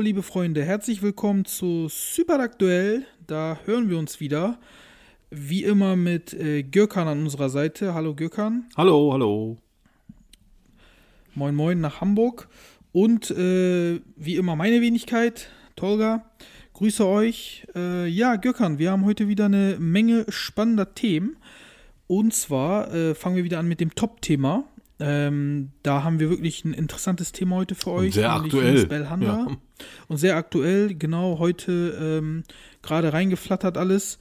Liebe Freunde, herzlich willkommen zu Super Aktuell. Da hören wir uns wieder. Wie immer mit äh, Gökhan an unserer Seite. Hallo Gökhan. Hallo, hallo. Moin Moin nach Hamburg. Und äh, wie immer meine Wenigkeit, Tolga. Grüße euch. Äh, ja, Gökhan, wir haben heute wieder eine Menge spannender Themen. Und zwar äh, fangen wir wieder an mit dem Top-Thema. Ähm, da haben wir wirklich ein interessantes Thema heute für euch. sehr nämlich aktuell. Ja. Und sehr aktuell, genau heute ähm, gerade reingeflattert alles.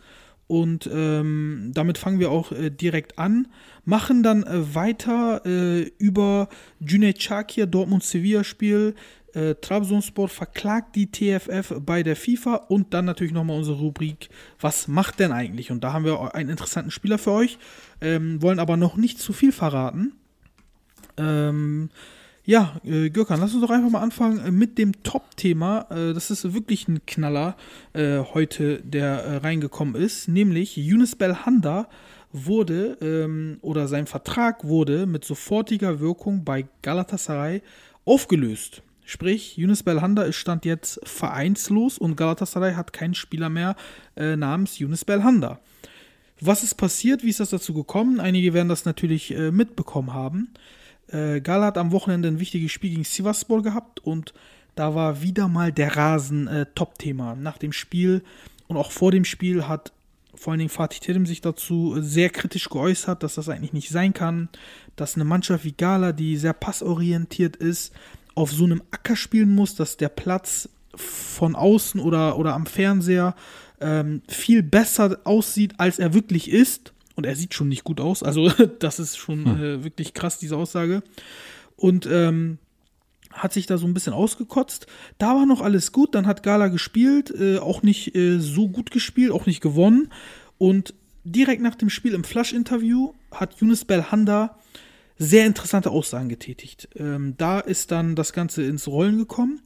Und ähm, damit fangen wir auch äh, direkt an. Machen dann äh, weiter äh, über Cüneyt Çakir, Dortmund-Sevilla-Spiel. Äh, Trabzonspor verklagt die TFF bei der FIFA und dann natürlich nochmal unsere Rubrik, was macht denn eigentlich? Und da haben wir einen interessanten Spieler für euch, ähm, wollen aber noch nicht zu viel verraten. Ähm, ja, äh, Gürkan, lass uns doch einfach mal anfangen äh, mit dem Top-Thema. Äh, das ist wirklich ein Knaller äh, heute, der äh, reingekommen ist, nämlich Yunus Belhanda wurde ähm, oder sein Vertrag wurde mit sofortiger Wirkung bei Galatasaray aufgelöst. Sprich, Yunus Belhanda ist stand jetzt vereinslos und Galatasaray hat keinen Spieler mehr äh, namens Yunus Belhanda. Was ist passiert? Wie ist das dazu gekommen? Einige werden das natürlich äh, mitbekommen haben. Äh, Gala hat am Wochenende ein wichtiges Spiel gegen Sivasspor gehabt und da war wieder mal der Rasen äh, Top-Thema. Nach dem Spiel und auch vor dem Spiel hat vor allen Dingen Fatih Terim sich dazu sehr kritisch geäußert, dass das eigentlich nicht sein kann, dass eine Mannschaft wie Gala, die sehr passorientiert ist, auf so einem Acker spielen muss, dass der Platz von außen oder, oder am Fernseher ähm, viel besser aussieht, als er wirklich ist. Und er sieht schon nicht gut aus. Also, das ist schon äh, wirklich krass, diese Aussage. Und ähm, hat sich da so ein bisschen ausgekotzt. Da war noch alles gut. Dann hat Gala gespielt, äh, auch nicht äh, so gut gespielt, auch nicht gewonnen. Und direkt nach dem Spiel im Flash-Interview hat Yunus Belhanda sehr interessante Aussagen getätigt. Ähm, da ist dann das Ganze ins Rollen gekommen.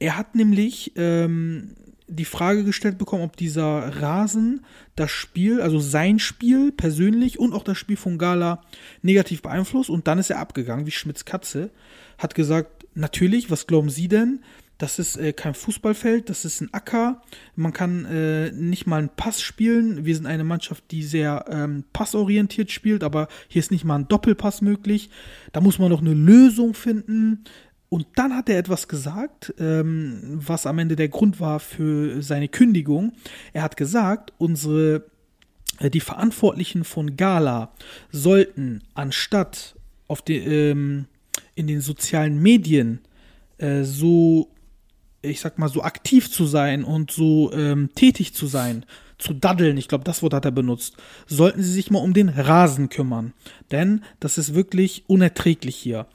Er hat nämlich ähm, die Frage gestellt bekommen, ob dieser Rasen das Spiel, also sein Spiel persönlich und auch das Spiel von Gala negativ beeinflusst. Und dann ist er abgegangen, wie Schmitz Katze, hat gesagt, natürlich, was glauben Sie denn? Das ist äh, kein Fußballfeld, das ist ein Acker. Man kann äh, nicht mal einen Pass spielen. Wir sind eine Mannschaft, die sehr ähm, passorientiert spielt, aber hier ist nicht mal ein Doppelpass möglich. Da muss man noch eine Lösung finden. Und dann hat er etwas gesagt, ähm, was am Ende der Grund war für seine Kündigung. Er hat gesagt, unsere äh, die Verantwortlichen von Gala sollten anstatt auf die, ähm, in den sozialen Medien äh, so, ich sag mal, so aktiv zu sein und so ähm, tätig zu sein, zu daddeln, ich glaube, das Wort hat er benutzt, sollten sie sich mal um den Rasen kümmern. Denn das ist wirklich unerträglich hier.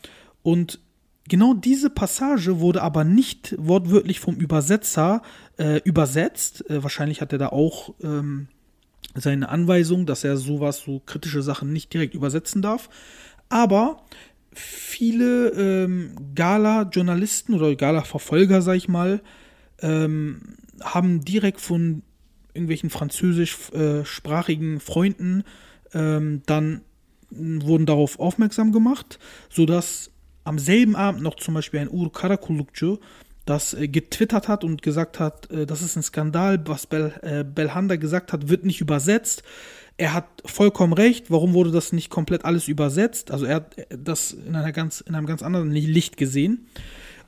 Und genau diese Passage wurde aber nicht wortwörtlich vom Übersetzer äh, übersetzt. Äh, wahrscheinlich hat er da auch ähm, seine Anweisung, dass er sowas, so kritische Sachen nicht direkt übersetzen darf. Aber viele ähm, Gala-Journalisten oder Gala-Verfolger, sag ich mal, ähm, haben direkt von irgendwelchen französischsprachigen Freunden ähm, dann wurden darauf aufmerksam gemacht, sodass am selben Abend noch zum Beispiel ein Ur Karakulukcu das äh, getwittert hat und gesagt hat, äh, das ist ein Skandal, was Bel, äh, Belhanda gesagt hat, wird nicht übersetzt. Er hat vollkommen recht. Warum wurde das nicht komplett alles übersetzt? Also er hat das in, einer ganz, in einem ganz anderen Licht gesehen.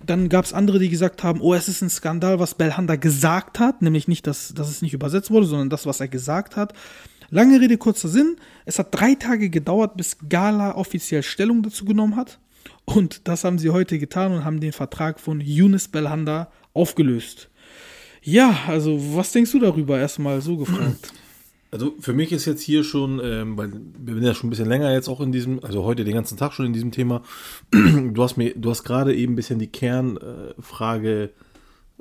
Dann gab es andere, die gesagt haben, oh, es ist ein Skandal, was Belhanda gesagt hat, nämlich nicht, dass, dass es nicht übersetzt wurde, sondern das, was er gesagt hat. Lange Rede, kurzer Sinn. Es hat drei Tage gedauert, bis Gala offiziell Stellung dazu genommen hat. Und das haben sie heute getan und haben den Vertrag von Yunus Belhanda aufgelöst. Ja, also was denkst du darüber? Erstmal so gefragt. Also für mich ist jetzt hier schon, ähm, weil wir sind ja schon ein bisschen länger jetzt auch in diesem, also heute den ganzen Tag schon in diesem Thema. Du hast mir, du hast gerade eben ein bisschen die Kernfrage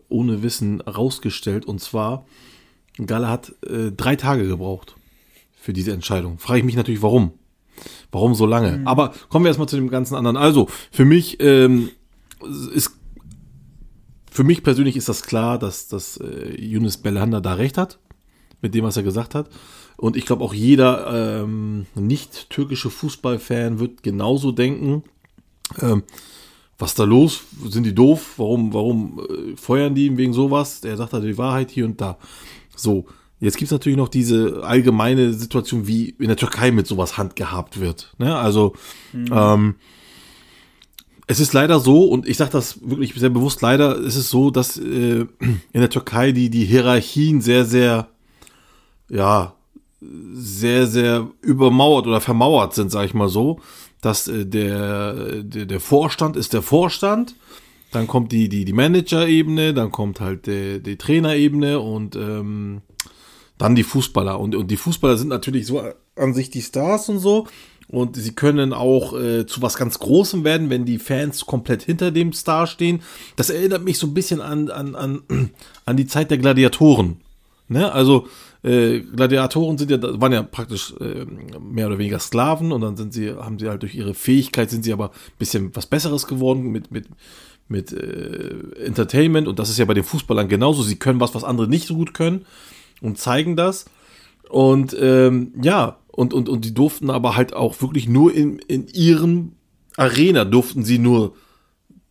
ohne Wissen rausgestellt und zwar Galle hat äh, drei Tage gebraucht für diese Entscheidung. Frage ich mich natürlich, warum? Warum so lange? Aber kommen wir erstmal zu dem ganzen anderen. Also, für mich ähm, ist für mich persönlich ist das klar, dass, dass äh, Yunus Belhanda da recht hat, mit dem, was er gesagt hat. Und ich glaube, auch jeder ähm, nicht türkische Fußballfan wird genauso denken. Ähm, was da los? Sind die doof? Warum, warum äh, feuern die ihn wegen sowas? Der sagt halt die Wahrheit hier und da. So, jetzt gibt's natürlich noch diese allgemeine Situation, wie in der Türkei mit sowas handgehabt wird. Ne? Also, ähm, es ist leider so, und ich sage das wirklich sehr bewusst, leider ist es so, dass äh, in der Türkei die, die Hierarchien sehr, sehr, ja, sehr, sehr übermauert oder vermauert sind, sage ich mal so. Dass äh, der, der, der Vorstand ist der Vorstand, dann kommt die, die, die Manager-Ebene, dann kommt halt der, die Trainerebene und ähm, dann die Fußballer. Und, und die Fußballer sind natürlich so an sich die Stars und so. Und sie können auch äh, zu was ganz Großem werden, wenn die Fans komplett hinter dem Star stehen. Das erinnert mich so ein bisschen an, an, an, an die Zeit der Gladiatoren. Ne? Also äh, Gladiatoren sind ja, waren ja praktisch äh, mehr oder weniger Sklaven und dann sind sie, haben sie halt durch ihre Fähigkeit sind sie aber ein bisschen was Besseres geworden mit, mit, mit äh, Entertainment und das ist ja bei den Fußballern genauso. Sie können was, was andere nicht so gut können und zeigen das. Und ähm, ja, und, und, und die durften aber halt auch wirklich nur in, in ihren Arena durften sie nur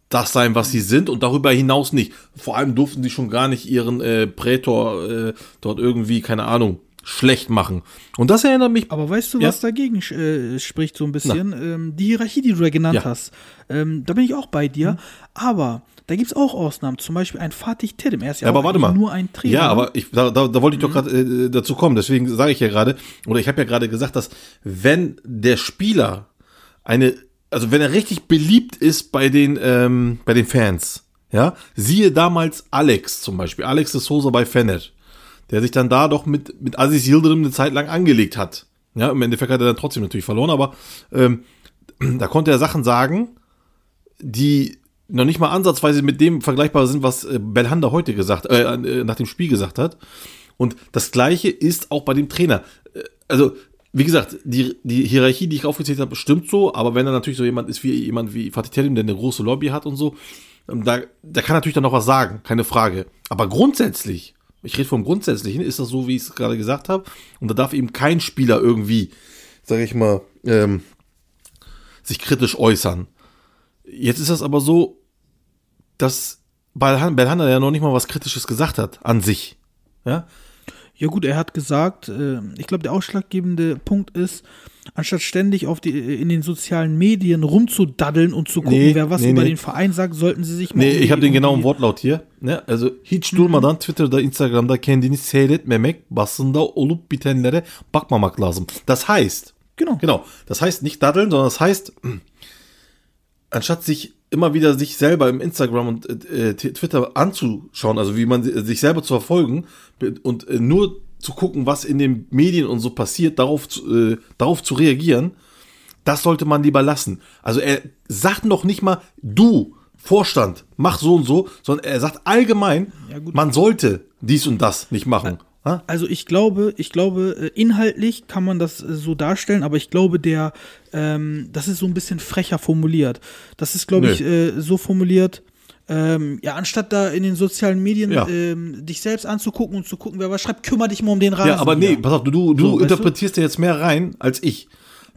das sein, was sie sind und darüber hinaus nicht. Vor allem durften sie schon gar nicht ihren äh, Prätor äh, dort irgendwie, keine Ahnung, schlecht machen. Und das erinnert mich. Aber weißt du, Ja. was dagegen äh, spricht so ein bisschen? Ähm, die Hierarchie, die du da genannt Ja. Mhm. hast. Ähm, da bin ich auch bei dir. Aber da gibt es auch Ausnahmen. Zum Beispiel ein Fatih Terim. Er ist ja, Ja, aber warte mal. nur ein Trainer. Ja, aber ich, da, da, da wollte ich doch gerade äh, dazu kommen. Deswegen sage ich ja gerade, oder ich habe ja gerade gesagt, dass wenn der Spieler eine, also wenn er richtig beliebt ist bei den, ähm, bei den Fans, ja, siehe damals Alex zum Beispiel, Alex de Souza bei Fener, der sich dann da doch mit, mit Aziz Yildirim eine Zeit lang angelegt hat. Ja, im Endeffekt hat er dann trotzdem natürlich verloren, aber ähm, da konnte er Sachen sagen, die noch nicht mal ansatzweise mit dem vergleichbar sind, was äh, Belhanda heute gesagt, äh, äh, nach dem Spiel gesagt hat. Und das Gleiche ist auch bei dem Trainer. Äh, Also, wie gesagt, die, die Hierarchie, die ich aufgezählt habe, stimmt so, aber wenn er natürlich so jemand ist wie jemand wie Fatih Terim, der eine große Lobby hat und so, ähm, da, der kann natürlich dann noch was sagen, keine Frage. Aber grundsätzlich, ich rede vom Grundsätzlichen, ist das so, wie ich es gerade gesagt habe, und da darf eben kein Spieler irgendwie, sage ich mal, ähm, sich kritisch äußern. Jetzt ist das aber so, dass Belhan- Belhanda ja noch nicht mal was Kritisches gesagt hat an sich. Ja, Ja gut, er hat gesagt, äh, ich glaube, der ausschlaggebende Punkt ist, anstatt ständig auf die, in den sozialen Medien rumzudaddeln und zu gucken, Nee, wer was nee, über nee. den Verein sagt, sollten sie sich mal Nee, ich habe den genauen Wortlaut hier. Ne? Also hiç durmadan Twitter'da, Instagram'da kendini seyretmemek, basında olup bitenlere bakmamak lazım. Das heißt, Genau. genau, das heißt nicht daddeln, sondern das heißt, anstatt sich immer wieder sich selber im Instagram und äh, äh, Twitter anzuschauen, also wie man si- sich selber zu verfolgen und äh, nur zu gucken, was in den Medien und so passiert, darauf zu, äh, darauf zu reagieren, das sollte man lieber lassen. Also er sagt noch nicht mal, du, Vorstand, mach so und so, sondern er sagt allgemein, Ja, man sollte dies und das nicht machen. Also ich glaube, ich glaube, äh, inhaltlich kann man das äh, so darstellen, aber ich glaube, der, ähm, das ist so ein bisschen frecher formuliert. Das ist, glaube Nö. ich, äh, so formuliert, ähm, ja, anstatt da in den sozialen Medien Ja. ähm, dich selbst anzugucken und zu gucken, wer was schreibt, kümmere dich mal um den Rasen. Ja, aber nee, hier. pass auf, du, du, du So, du? interpretierst dir jetzt mehr rein als ich.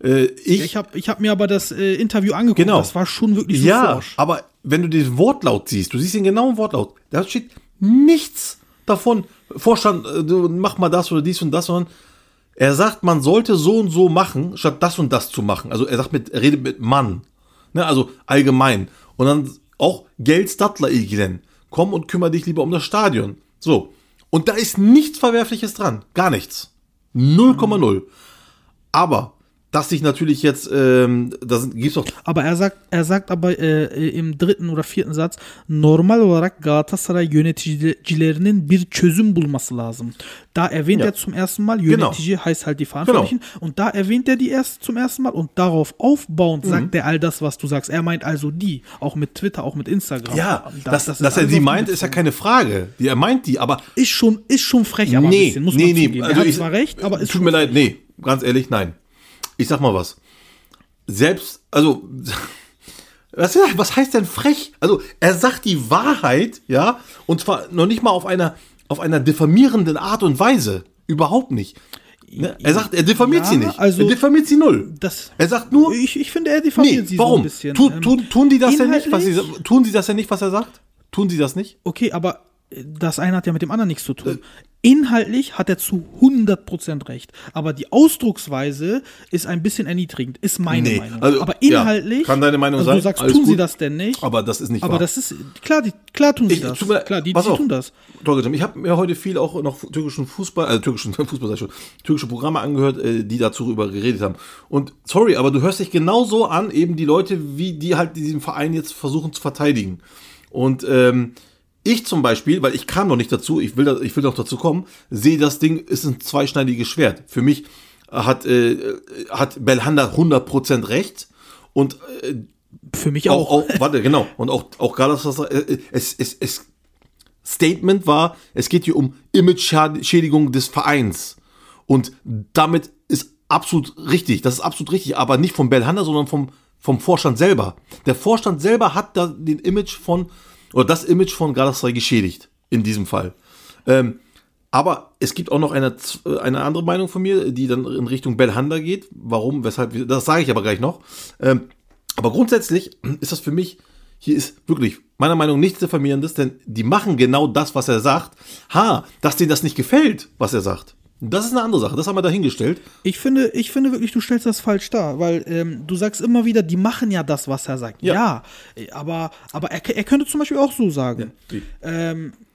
Äh, ich, Ich habe ich hab mir aber das äh, Interview angeguckt. Genau. Das war schon wirklich so ja, forsch. aber wenn du den Wortlaut siehst, du siehst den genauen Wortlaut, da steht nichts davon. Vorstand, äh, mach mal das oder dies und das, sondern er sagt, man sollte so und so machen, statt das und das zu machen. Also er sagt mit, er redet mit Mann. Ne, also allgemein. Und dann auch Geld Stadler ilgilen. Komm und kümmere dich lieber um das Stadion. So. Und da ist nichts Verwerfliches dran. Gar nichts. 0,0. Aber dass sich natürlich jetzt, ähm, da sind- gibt's doch Aber er sagt, er sagt aber äh, im dritten oder vierten Satz normal olarak Galatasaray yöneticilerinin bir çözüm bulması lazım. Da erwähnt Ja. er zum ersten Mal, Genau. Yönetici heißt halt die Verantwortlichen, und da erwähnt er die erst zum ersten Mal und darauf aufbauend Mhm. sagt er all das, was du sagst. Er meint also die, auch mit Twitter, auch mit Instagram. Ja, Da- dass, ist dass er auf meint, ist ja keine Frage. Die, er meint die, aber ist schon, ist schon frech, aber ein bisschen, muss man zugeben. er hat ich- zwar recht, aber ist Tut mir leid, nee, ganz ehrlich, nein. Ich sag mal was. Selbst, also, was, was heißt denn frech? Also, er sagt die Wahrheit, ja, und zwar noch nicht mal auf einer, auf einer diffamierenden Art und Weise. Überhaupt nicht. Ne? Er sagt, er diffamiert Ja, sie nicht. also- er diffamiert sie null. Das- er sagt nur, Ich, ich finde, er diffamiert nee, sie warum? so ein bisschen. Tu, Ähm, tun, tun die das denn nicht, was sie, tun sie das denn nicht, was er sagt? Tun sie das nicht? Okay, aber das eine hat ja mit dem anderen nichts zu tun. Inhaltlich hat er zu 100% recht, aber die Ausdrucksweise ist ein bisschen erniedrigend, ist meine Nee, Meinung. also, aber ja, inhaltlich, kann deine Meinung also sein, du sagst, tun sie gut. das denn nicht? Aber das ist nicht aber wahr. das ist, klar, die, klar tun sie Ich, das. mir, klar, die, die auf, tun das. Ich habe mir heute viel auch noch türkischen Fußball, also türkischen Fußball, sag ich schon, türkische Programme angehört, äh, die dazu darüber geredet haben. Und sorry, aber du hörst dich genauso an, eben die Leute, wie die halt diesen Verein jetzt versuchen zu verteidigen. Und ähm, ich zum Beispiel, weil ich kam noch nicht dazu, ich will, da, ich will noch dazu kommen, sehe das Ding ist ein zweischneidiges Schwert. Für mich hat, äh, hat Belhanda 100% recht und äh, Für mich auch, auch. auch, warte, genau. Und auch, auch Galatasaray, äh, es, es, es, Statement war, es geht hier um Image-Schädigung des Vereins. Und damit ist absolut richtig, das ist absolut richtig, aber nicht vom Belhanda, sondern vom, vom Vorstand selber. Der Vorstand selber hat da den Image von, oder das Image von Galatasaray geschädigt, in diesem Fall. Ähm, aber es gibt auch noch eine, Z- eine andere Meinung von mir, die dann in Richtung Belhanda geht. Warum, weshalb, das sage ich aber gleich noch. Ähm, aber grundsätzlich ist das für mich, hier ist wirklich meiner Meinung nach nichts Diffamierendes, denn die machen genau das, was er sagt. Ha, dass denen das nicht gefällt, was er sagt. Das ist eine andere Sache, das haben wir dahingestellt. Ich finde, ich finde wirklich, du stellst das falsch dar, weil ähm, du sagst immer wieder, die machen ja das, was er sagt. Ja. Ja, aber, aber er, er könnte zum Beispiel auch so sagen. wie? ähm, äh,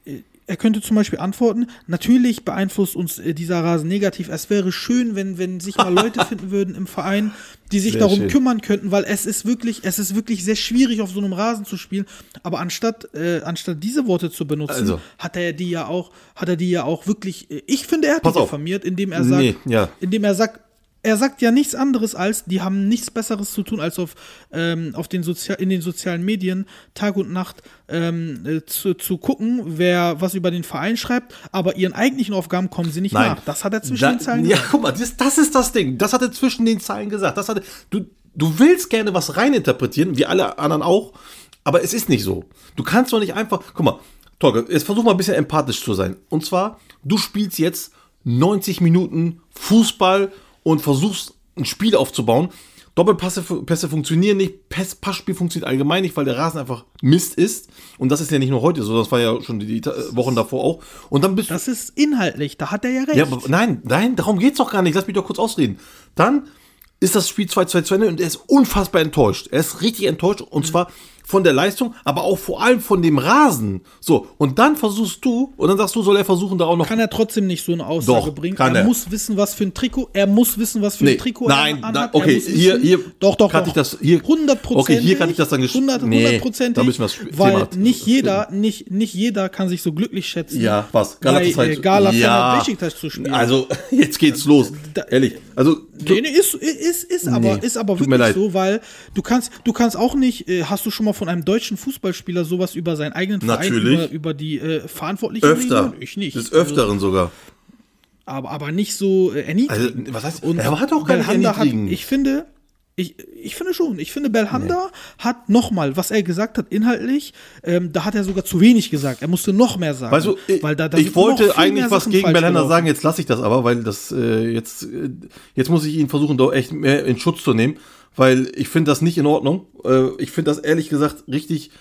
er könnte zum Beispiel antworten, natürlich beeinflusst uns äh, dieser Rasen negativ. Es wäre schön, wenn, wenn sich mal Leute finden würden im Verein, die sich Sehr darum schön. kümmern könnten, weil es ist wirklich, es ist wirklich sehr schwierig, auf so einem Rasen zu spielen. Aber anstatt, äh, anstatt diese Worte zu benutzen, Also. hat er die ja auch, hat er die ja auch wirklich, äh, ich finde, er hat Pass die auf. diffamiert, indem er sagt, Nee, ja. indem er sagt, er sagt ja nichts anderes als, die haben nichts Besseres zu tun, als auf, ähm, auf den in den sozialen Medien Tag und Nacht ähm, äh, zu, zu gucken, wer was über den Verein schreibt, aber ihren eigentlichen Aufgaben kommen sie nicht nach. Das hat er zwischen Da- den Zeilen Ja, gesagt. guck mal, das, das ist das Ding. Das hat er zwischen den Zeilen gesagt. Das hat er, du, du willst gerne was reininterpretieren, wie alle anderen auch, aber es ist nicht so. Du kannst doch nicht einfach, guck mal, Torge, jetzt versuch mal ein bisschen empathisch zu sein. Und zwar, du spielst jetzt 90 Minuten Fußball und versuchst ein Spiel aufzubauen. Doppelpässe Pässe funktionieren nicht, Pass, Passspiel funktioniert allgemein nicht, weil der Rasen einfach Mist ist. Und das ist ja nicht nur heute so, das war ja schon die, die Ta- Wochen davor auch. Und dann bist du Das ist inhaltlich, da hat er ja recht. ja, nein, nein, darum geht's doch gar nicht. Lass mich doch kurz ausreden. Dann ist das Spiel 2-2 zu Ende und er ist unfassbar enttäuscht. Er ist richtig enttäuscht und zwar von der Leistung, aber auch vor allem von dem Rasen. So, und dann versuchst du, und dann sagst du, soll er versuchen, da auch noch. kann er trotzdem nicht so eine Aussage Doch, bringen. kann er, er. muss wissen, was für ein Trikot, er muss wissen, was für ein Nee, Trikot nein, er nein, anhat. okay, er muss hier- hier doch, doch, kann doch. ich das- hier- 100 okay, hier kann ich das dann 100, Nee, 100 da müssen wir das Thema- weil nicht jeder, nicht, nicht jeder kann sich so glücklich schätzen, Ja, was? Galatasaray- äh, Gala Ja. Besiktas zu spielen. Also, jetzt geht's los. Da- Ehrlich. Also, Nee, nee, ist, ist, ist aber, Nee, ist aber wirklich so, weil du kannst, du kannst auch nicht, äh, hast du schon mal von einem deutschen Fußballspieler sowas über seinen eigenen Verein, Natürlich. über, über die äh, Verantwortlichen öfter. reden? Ich nicht. Des Öfteren sogar. aber, aber nicht so äh, erniedrigend. Also, was heißt, Und er hat auch hat, erniedrigend. ich finde, ich, ich finde schon, ich finde, Belhanda hat nochmal, was er gesagt hat, inhaltlich, ähm, da hat er sogar zu wenig gesagt. Er musste noch mehr sagen. Weißt du, ich, weil da, da ich wollte eigentlich was gegen Belhanda sagen, jetzt lasse ich das aber, weil das äh, jetzt, äh, jetzt muss ich ihn versuchen, da echt mehr in Schutz zu nehmen, weil ich finde das nicht in Ordnung. Äh, ich finde das ehrlich gesagt richtig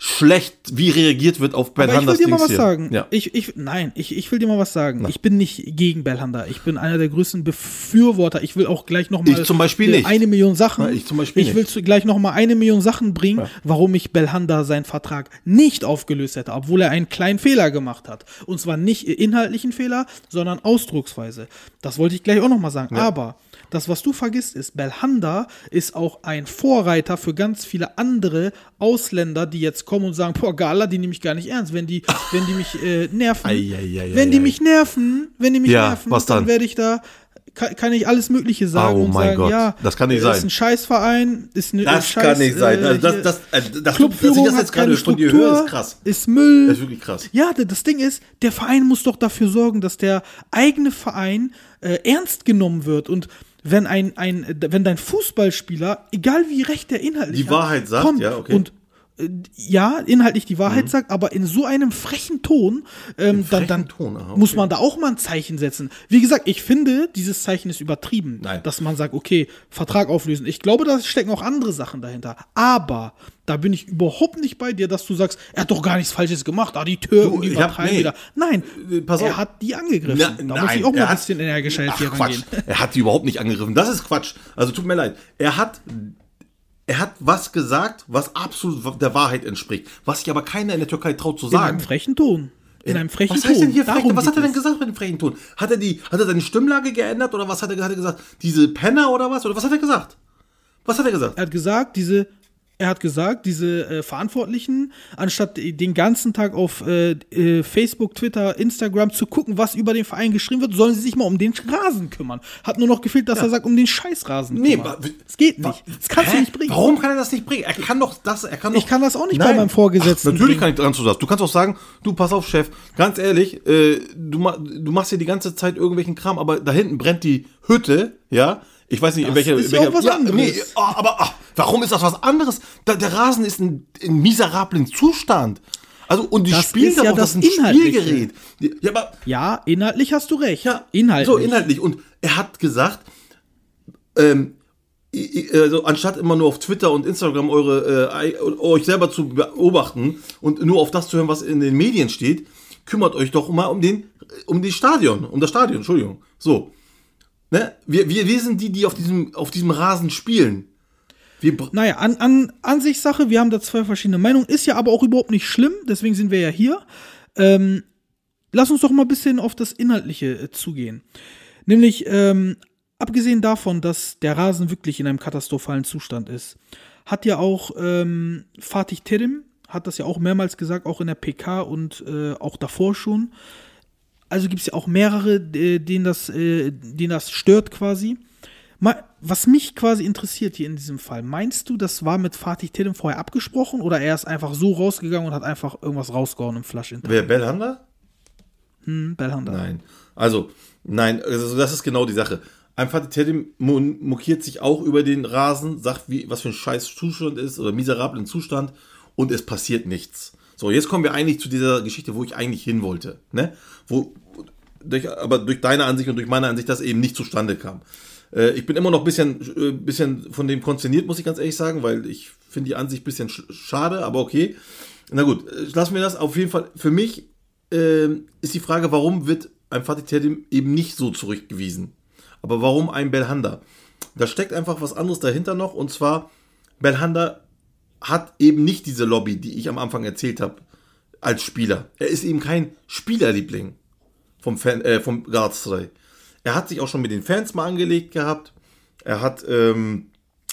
schlecht, wie reagiert wird auf Aber ich will dir mal was hier. sagen. Ja. Ich, ich, nein, ich, ich will dir mal was sagen. Ich bin nicht gegen Belhanda. Ich bin einer der größten Befürworter. Ich will auch gleich noch mal Ich zum Beispiel äh, nicht. eine Million Sachen. Ja, ich zum Beispiel Ich will nicht. gleich noch mal eine Million Sachen bringen, warum ich Belhanda seinen Vertrag nicht aufgelöst hätte, obwohl er einen kleinen Fehler gemacht hat. Und zwar nicht inhaltlichen Fehler, sondern Ausdrucksweise. Das wollte ich gleich auch noch mal sagen. Aber das, was du vergisst, ist, Belhanda ist auch ein Vorreiter für ganz viele andere Ausländer, die jetzt kommen und sagen, boah, Gala, die nehme ich gar nicht ernst. Wenn die, wenn die mich äh, nerven, Ei, ei, ei, wenn die mich nerven, wenn die mich Ja, nerven, was dann? werde ich da, kann, kann ich alles Mögliche sagen Oh und mein sagen, Gott, ja, das kann nicht ist sein. ein Scheißverein, ist eine Das Scheiß, kann nicht sein. äh, Also das, das, äh, das, dass Clubführung das jetzt gerade von dir höre, ist krass. Ist Müll. Das ist wirklich krass. Ja, das Ding ist, der Verein muss doch dafür sorgen, dass der eigene Verein äh, ernst genommen wird und wenn ein, ein wenn dein Fußballspieler, egal wie recht der inhaltlich Die hat, Wahrheit sagt, kommt ja, okay. und ja, inhaltlich die Mhm. Wahrheit sagt, aber in so einem frechen Ton, ähm, dann, dann frechen Ton, aha, okay. muss man da auch mal ein Zeichen setzen. Wie gesagt, ich finde, dieses Zeichen ist übertrieben, Nein. dass man sagt, okay, Vertrag auflösen. Ich glaube, da stecken auch andere Sachen dahinter. Aber da bin ich überhaupt nicht bei dir, dass du sagst, er hat doch gar nichts Falsches gemacht, ah, die Türken, die übertreiben nee. wieder. Nein, Äh, pass er auf. hat die angegriffen. Na, da muss ich auch mal er ein bisschen energischer hier Quatsch. rangehen. Er hat die überhaupt nicht angegriffen. Das ist Quatsch. Also tut mir leid. Er hat, er hat was gesagt, was absolut der Wahrheit entspricht. Was sich aber keiner in der Türkei traut zu In einem sagen. frechen Ton. In einem frechen was Ton. heißt denn hier frech? Darum Was hat er denn es. gesagt mit dem frechen Ton? Hat er die, hat er seine Stimmlage geändert oder was hat er, hat er gesagt? Diese Penner oder was? Oder was hat er gesagt? Was hat er gesagt? Er hat gesagt, diese, er hat gesagt, diese äh, Verantwortlichen, anstatt den ganzen Tag auf äh, äh, Facebook, Twitter, Instagram zu gucken, was über den Verein geschrieben wird, sollen sie sich mal um den Rasen kümmern. Hat nur noch gefehlt, dass er sagt, um den Scheißrasen Nee, Es geht nicht. Das kannst du Hä? nicht bringen. Warum kann er das nicht bringen? Er kann doch das, er kann doch. Ich kann das auch nicht bei meinem Vorgesetzten Ach, natürlich bringen. kann ich dran zu das. Du kannst auch sagen, du pass auf, Chef, ganz ehrlich, äh, du, ma du machst hier die ganze Zeit irgendwelchen Kram, aber da hinten brennt die Hütte, ja. Ich weiß nicht, in Das welcher. ist in ja welcher auch was anderes. Nee, oh, aber ach, warum ist das was anderes? Da, der Rasen ist in, in miserablen Zustand. Also, und die Das spielen ja das das ist ein. Spielgerät. Ja, aber Ja, inhaltlich hast du recht. ja, inhaltlich. So, inhaltlich. Und er hat gesagt, ähm, also anstatt immer nur auf Twitter und Instagram eure, äh, euch selber zu beobachten und nur auf das zu hören, was in den Medien steht, kümmert euch doch mal um den, um die Stadion, um das Stadion, Entschuldigung. So. Ne? Wir, wir, wir sind die, die auf diesem, auf diesem Rasen spielen. Wir, Naja, an, an Ansichtssache, wir haben da zwei verschiedene Meinungen, ist ja aber auch überhaupt nicht schlimm, deswegen sind wir ja hier. Ähm, lass uns doch mal ein bisschen auf das Inhaltliche äh, zugehen. Nämlich, ähm, abgesehen davon, dass der Rasen wirklich in einem katastrophalen Zustand ist, hat ja auch ähm, Fatih Terim, hat das ja auch mehrmals gesagt, auch in der PK und äh, auch davor schon. Also gibt es ja auch mehrere, äh, denen das, äh, denen das stört quasi. Was mich quasi interessiert hier in diesem Fall, meinst du, das war mit Fatih Terim vorher abgesprochen oder er ist einfach so rausgegangen und hat einfach irgendwas rausgehauen im Flaschinterview? wer, Belhanda? Hm, Belhanda. Nein. Also, nein, also das ist genau die Sache. Ein Fatih Terim mo- mokiert sich auch über den Rasen, sagt, wie, was für ein scheiß Zustand ist oder miserablen Zustand und es passiert nichts. So, jetzt kommen wir eigentlich zu dieser Geschichte, wo ich eigentlich hin wollte. Ne? Wo, durch, aber durch deine Ansicht und durch meine Ansicht das eben nicht zustande kam. Äh, ich bin immer noch ein bisschen, äh, bisschen von dem konsterniert, muss ich ganz ehrlich sagen, weil ich finde die Ansicht ein bisschen sch schade, aber okay. Na gut, äh, lassen wir das. Auf jeden Fall, für mich ähm, ist die Frage, warum wird ein Fatih Terim eben nicht so zurückgewiesen? Aber warum ein Belhanda? Da steckt einfach was anderes dahinter noch und zwar Belhanda hat eben nicht diese Lobby, die ich am Anfang erzählt habe, als Spieler. Er ist eben kein Spielerliebling vom, Fan, äh, vom Galatasaray. Er hat sich auch schon mit den Fans mal angelegt gehabt. Er hat ähm,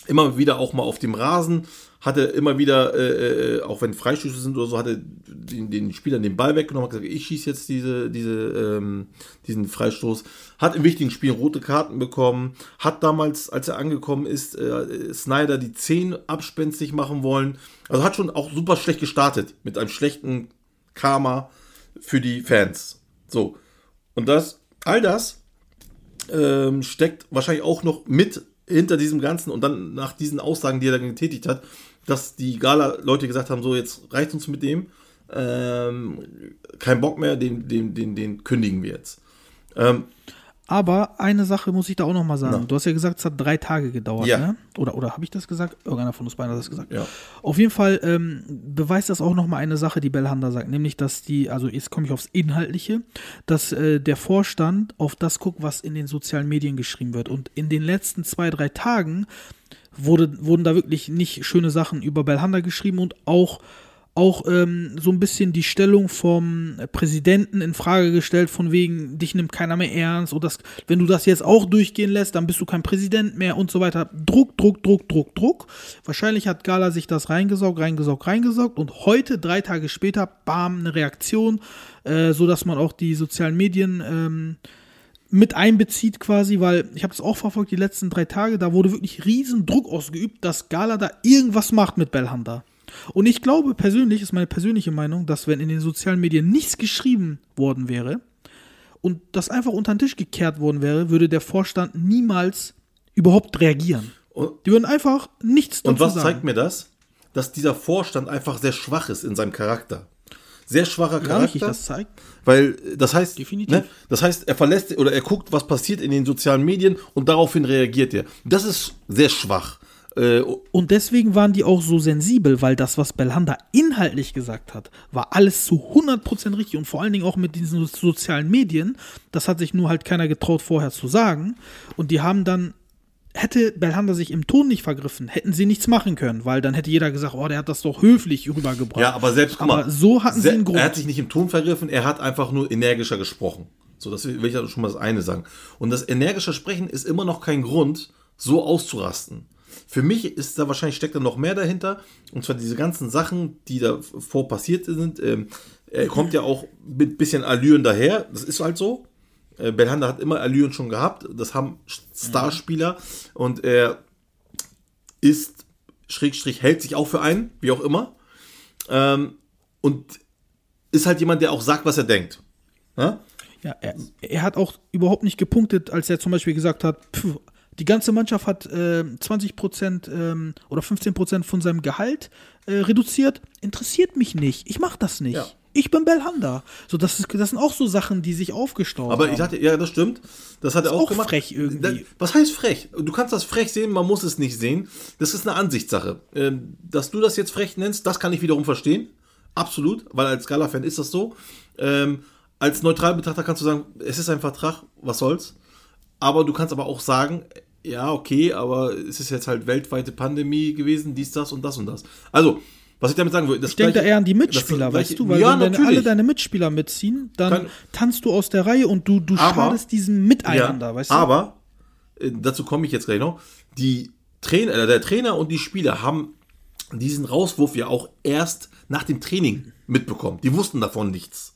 immer wieder auch mal auf dem Rasen, hatte immer wieder, äh, äh, auch wenn Freischüsse sind oder so, hatte den, den Spielern den Ball weggenommen, hat gesagt, ich schieße jetzt diese, diese, ähm, diesen Freistoß. Hat in wichtigen Spielen rote Karten bekommen. Hat damals, als er angekommen ist, äh, Snyder die 10 abspenstig machen wollen. Also hat schon auch super schlecht gestartet mit einem schlechten Karma für die Fans. So. Und das, all das ähm, steckt wahrscheinlich auch noch mit hinter diesem Ganzen und dann nach diesen Aussagen, die er dann getätigt hat, dass die Gala-Leute gesagt haben, so jetzt reicht uns mit dem, ähm, kein Bock mehr, den, den, den, den kündigen wir jetzt. Ähm, Aber eine Sache muss ich da auch noch mal sagen. Na. Du hast ja gesagt, es hat drei Tage gedauert, Ja. ne? Oder, oder habe ich das gesagt? Irgendeiner von uns beiden hat das gesagt. Ja. Auf jeden Fall ähm, beweist das auch noch mal eine Sache, die Belhanda sagt, nämlich, dass die, also jetzt komme ich aufs Inhaltliche, dass äh, der Vorstand auf das guckt, was in den sozialen Medien geschrieben wird. Und in den letzten zwei, drei Tagen wurde, wurden da wirklich nicht schöne Sachen über Belhanda geschrieben und auch auch ähm, so ein bisschen die Stellung vom Präsidenten in Frage gestellt, von wegen, dich nimmt keiner mehr ernst und das, wenn du das jetzt auch durchgehen lässt, dann bist du kein Präsident mehr und so weiter. Druck, Druck, Druck, Druck, Druck. Wahrscheinlich hat Gala sich das reingesaugt, reingesaugt, reingesaugt und heute, drei Tage später, bam, eine Reaktion, äh, so dass man auch die sozialen Medien ähm, mit einbezieht quasi, weil ich habe das auch verfolgt die letzten drei Tage, da wurde wirklich riesen Druck ausgeübt, dass Gala da irgendwas macht mit Belhanda. Und ich glaube persönlich, ist meine persönliche Meinung, dass wenn in den sozialen Medien nichts geschrieben worden wäre und das einfach unter den Tisch gekehrt worden wäre, würde der Vorstand niemals überhaupt reagieren. Und- Die würden einfach nichts dazu Und was sagen. zeigt mir das? Dass dieser Vorstand einfach sehr schwach ist in seinem Charakter. Sehr schwacher Gar nicht, Charakter. das zeigt. Weil äh, das heißt, Definitiv. Ne, das heißt, er verlässt oder er guckt, was passiert in den sozialen Medien und daraufhin reagiert er. Das ist sehr schwach. Äh, Und deswegen waren die auch so sensibel, weil das, was Belhanda inhaltlich gesagt hat, war alles zu 100% richtig und vor allen Dingen auch mit diesen so- sozialen Medien. Das hat sich nur halt keiner getraut vorher zu sagen. Und die haben dann, hätte Belhanda sich im Ton nicht vergriffen, hätten sie nichts machen können, weil dann hätte jeder gesagt, oh, der hat das doch höflich rübergebracht. ja, aber selbst, guck mal, Aber so hatten sie einen Grund. Er hat sich nicht im Ton vergriffen, er hat einfach nur energischer gesprochen. So, das will ich schon mal das eine sagen. Und das energische Sprechen ist immer noch kein Grund, so auszurasten. Für mich ist da wahrscheinlich steckt da noch mehr dahinter. Und zwar diese ganzen Sachen, die davor passiert sind. Ähm, er kommt ja auch mit bisschen Allüren daher. Das ist halt so. Äh, Belhanda hat immer Allüren schon gehabt. Das haben Starspieler. Und er ist, Schrägstrich, hält sich auch für einen, wie auch immer. Ähm, und ist halt jemand, der auch sagt, was er denkt. Ja? Ja, er, er hat auch überhaupt nicht gepunktet, als er zum Beispiel gesagt hat, pf, die ganze Mannschaft hat äh, 20% ähm, oder 15% von seinem Gehalt äh, reduziert. Interessiert mich nicht. Ich mach das nicht. Ja. Ich bin Belhanda. So, das, ist, das sind auch so Sachen, die sich aufgestaut Aber haben. ich dachte, ja, das stimmt. Das hat er auch, auch gemacht. frech irgendwie. Was heißt frech? Du kannst das frech sehen, man muss es nicht sehen. Das ist eine Ansichtssache. Ähm, Dass du das jetzt frech nennst, das kann ich wiederum verstehen. Absolut, weil als Gala-Fan ist das so. Ähm, als Neutralbetrachter kannst du sagen, es ist ein Vertrag, was soll's. Aber du kannst aber auch sagen, ja, okay, aber es ist jetzt halt weltweite Pandemie gewesen, dies, das und das und das. Also, was ich damit sagen das Ich denke da eher an die Mitspieler, gleiche- weißt du? Weil ja, wenn deine, natürlich. alle deine Mitspieler mitziehen, dann Kann- tanzt du aus der Reihe und du, du Aber- schadest diesem Miteinander, ja, weißt du? Aber, äh, dazu komme ich jetzt gleich noch, die Trainer, äh, der Trainer und die Spieler haben diesen Rauswurf ja auch erst nach dem Training mitbekommen. Die wussten davon nichts.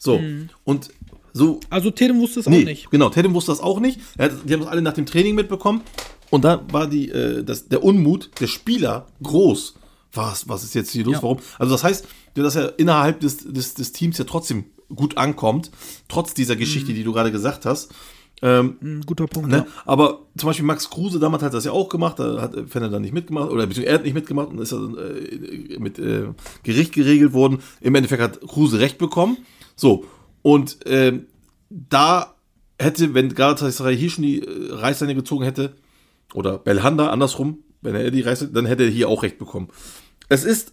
So, und so. Also Tedem wusste es Nee, auch nicht. genau, Tatum wusste das auch nicht. Hat, die haben das alle nach dem Training mitbekommen. Und da war die, äh, das, der Unmut der Spieler groß. Was, was ist jetzt hier los? Ja. Warum? Also das heißt, dass er innerhalb des, des, des Teams ja trotzdem gut ankommt, trotz dieser Geschichte, die du gerade gesagt hast. Ein guter Punkt. Ne? Ja. Aber zum Beispiel Max Kruse damals hat das ja auch gemacht, da hat Fenner dann nicht mitgemacht, oder beziehungsweise er hat nicht mitgemacht und ist dann äh, mit äh, Gericht geregelt worden. Im Endeffekt hat Kruse recht bekommen. So, und ähm, da hätte, wenn Galatasaray hier schon die äh, Reißleine gezogen hätte, oder Belhanda andersrum, wenn er die Reißleine, dann hätte er hier auch recht bekommen. Es ist,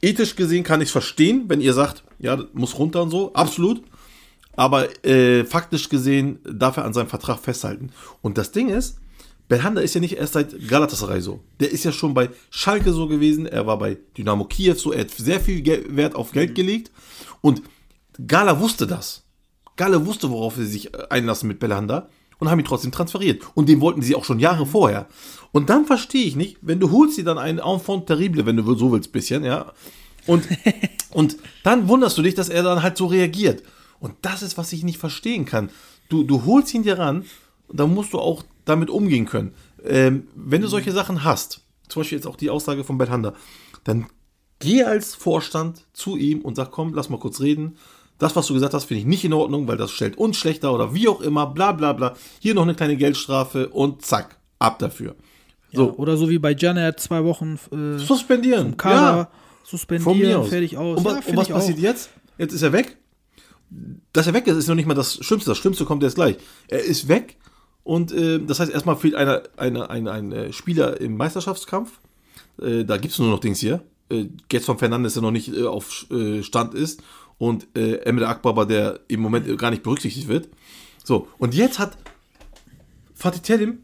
ethisch gesehen kann ich es verstehen, wenn ihr sagt, ja, muss runter und so, absolut. Aber äh, faktisch gesehen darf er an seinem Vertrag festhalten. Und das Ding ist, Belhanda ist ja nicht erst seit Galatasaray so. Der ist ja schon bei Schalke so gewesen, er war bei Dynamo Kiew so, er hat sehr viel Wert auf Geld gelegt. Und Gala wusste das. Gala wusste, worauf sie sich äh, einlassen mit Belhanda und haben ihn trotzdem transferiert. Und den wollten sie auch schon Jahre vorher. Und dann verstehe ich nicht, wenn du holst sie dann einen Enfant terrible, wenn du so willst, bisschen, ja. Und, und dann wunderst du dich, dass er dann halt so reagiert. Und das ist, was ich nicht verstehen kann. Du, du holst ihn dir ran, und dann musst du auch damit umgehen können. Ähm, wenn du solche Sachen hast, zum Beispiel jetzt auch die Aussage von Belhanda, dann geh als Vorstand zu ihm und sag, komm, lass mal kurz reden. Das, was du gesagt hast, finde ich nicht in Ordnung, weil das stellt uns schlechter oder wie auch immer, bla bla bla. Hier noch eine kleine Geldstrafe und zack, ab dafür. So, Oder so wie bei Janet zwei Wochen äh, suspendieren. Kader ja, von mir suspendieren, aus. fertig aus. Und, was- Ja, und was passiert auch. jetzt? Jetzt ist er weg. Dass er weg ist, ist noch nicht mal das Schlimmste. Das Schlimmste kommt jetzt gleich. Er ist weg und äh, das heißt, erstmal fehlt einer, einer, ein, ein äh, Spieler im Meisterschaftskampf. Äh, da gibt es nur noch Dings hier. Äh, Getson Fernandes, der noch nicht äh, auf äh, Stand ist und äh, Emre Akbaba, der im Moment gar nicht berücksichtigt wird. So, und jetzt hat Fatih Terim,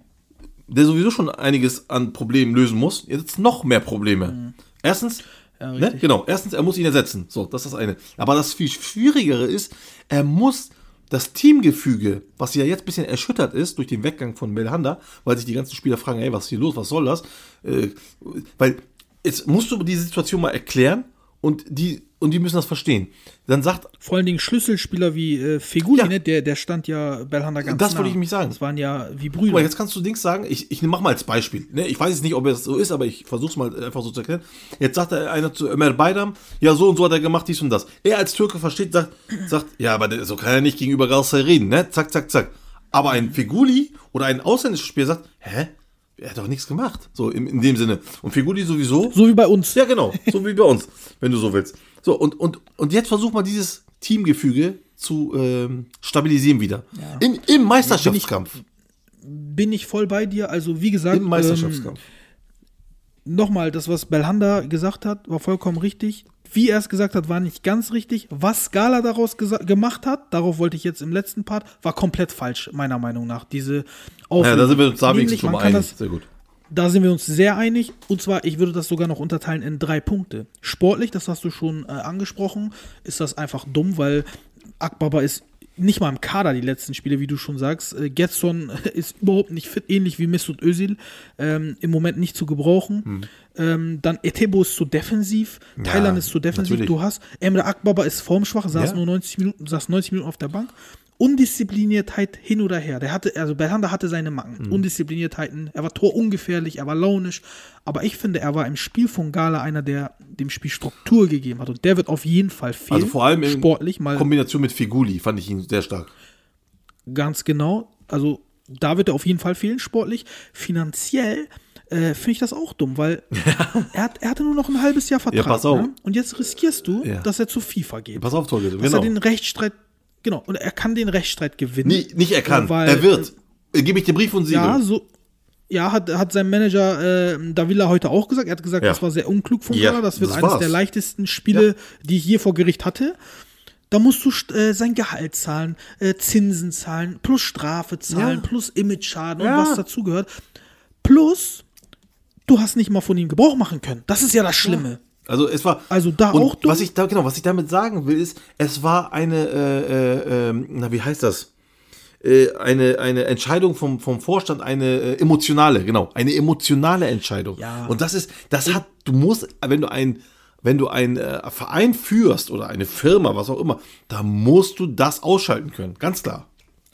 der sowieso schon einiges an Problemen lösen muss, jetzt noch mehr Probleme. Erstens, Ja, ne? Genau. Erstens, er muss ihn ersetzen. So, das ist das eine. Aber das viel Schwierigere ist, er muss das Teamgefüge, was ja jetzt ein bisschen erschüttert ist durch den Weggang von Belhanda, weil sich die ganzen Spieler fragen, ey, was ist hier los, was soll das? Äh, weil jetzt musst du diese Situation mal erklären und die, und die müssen das verstehen. Dann sagt Vor allen Dingen Schlüsselspieler wie äh, Feguli, Ja. ne? der, der stand ja Belhanda ganz Das nah. wollte ich mich sagen. Das waren ja wie Guck mal, Brüder. jetzt kannst du Dings sagen, ich, ich mach mal als Beispiel. Ne? Ich weiß jetzt nicht, ob es so ist, aber ich versuch's mal einfach so zu erklären. Jetzt sagt er einer zu Ömer Bayram, ja, so und so hat er gemacht, dies und das. Er als Türke versteht, sagt, sagt ja, aber so kann er nicht gegenüber Galatasaray reden, ne? Zack, zack, zack. Aber ein Figuli oder ein ausländischer Spieler sagt, hä? Er hat doch nichts gemacht. So in, in dem Sinne. Und Figuli sowieso. so wie bei uns. Ja, genau. So wie bei uns, wenn du so willst. So, und, und, und jetzt versuch mal dieses Teamgefüge zu ähm, stabilisieren wieder. In, Im Meisterschaftskampf. Bin ich voll bei dir. Also wie gesagt, Im ähm, Meisterschaftskampf. nochmal, das, was Belhanda gesagt hat, war vollkommen richtig. Wie er es gesagt hat, war nicht ganz richtig. Was Scala daraus gemacht hat, darauf wollte ich jetzt im letzten Part, war komplett falsch, meiner Meinung nach. Diese Ja, Auflösung. da sind wir uns da wenigstens Nämlich, schon man mal kann einig. das, Sehr gut. Da sind wir uns sehr einig. Und zwar, ich würde das sogar noch unterteilen in drei Punkte. Sportlich, das hast du schon äh, angesprochen, ist das einfach dumm, weil Akbaba ist nicht mal im Kader die letzten Spiele, wie du schon sagst. Äh, Getson ist überhaupt nicht fit, ähnlich wie Mesut Özil. Ähm, Im Moment nicht zu gebrauchen. Hm. Ähm, dann Etebo ist zu defensiv, Thailand ist zu defensiv. natürlich. Du hast Emre Akbaba ist formschwach, saß Ja. nur 90 Minuten, saß 90 Minuten auf der Bank. Undiszipliniertheit hin oder her. Der hatte, also Belhanda hatte seine Macken. Mhm. Undiszipliniertheiten. Er war torungefährlich, er war launisch. Aber ich finde, er war im Spiel von Gala einer, der dem Spiel Struktur gegeben hat. Und der wird auf jeden Fall fehlen. Also vor allem in sportlich mal Kombination mit Figuli fand ich ihn sehr stark. ganz genau. Also da wird er auf jeden Fall fehlen, sportlich. Finanziell äh, finde ich das auch dumm, weil er, hat, er hatte nur noch ein halbes Jahr Vertrag. Ja, pass auf. Ne? Und jetzt riskierst du, Ja. dass er zu FIFA geht. Pass auf, Torge, Dass genau. er den Rechtsstreit, genau, und er kann den Rechtsstreit gewinnen. Nie, nicht er kann, Weil, er wird. Äh, Gebe ich dir Brief und Siegel. Ja, so. Ja, hat, hat sein Manager äh, Davila heute auch gesagt. Er hat gesagt, Ja. das war sehr unklug von Ja, Gala. Das wird das eines war's. der leichtesten Spiele, die ich je vor Gericht hatte. Da musst du äh, sein Gehalt zahlen, äh, Zinsen zahlen, plus Strafe zahlen, Ja. plus Image-Schaden Ja. und was dazugehört. Plus, du hast nicht mal von ihm Gebrauch machen können. Das ist ja das Schlimme. Also es war. Also da auch dumm. Was ich da genau, was ich damit sagen will, ist, es war eine, äh, äh, ähm, na wie heißt das? Äh, eine, eine Entscheidung vom, vom Vorstand, eine äh, emotionale, genau, eine emotionale Entscheidung. Ja. Und das ist, das hat, du musst, wenn du ein, wenn du einen äh, Verein führst oder eine Firma, was auch immer, da musst du das ausschalten können, ganz klar.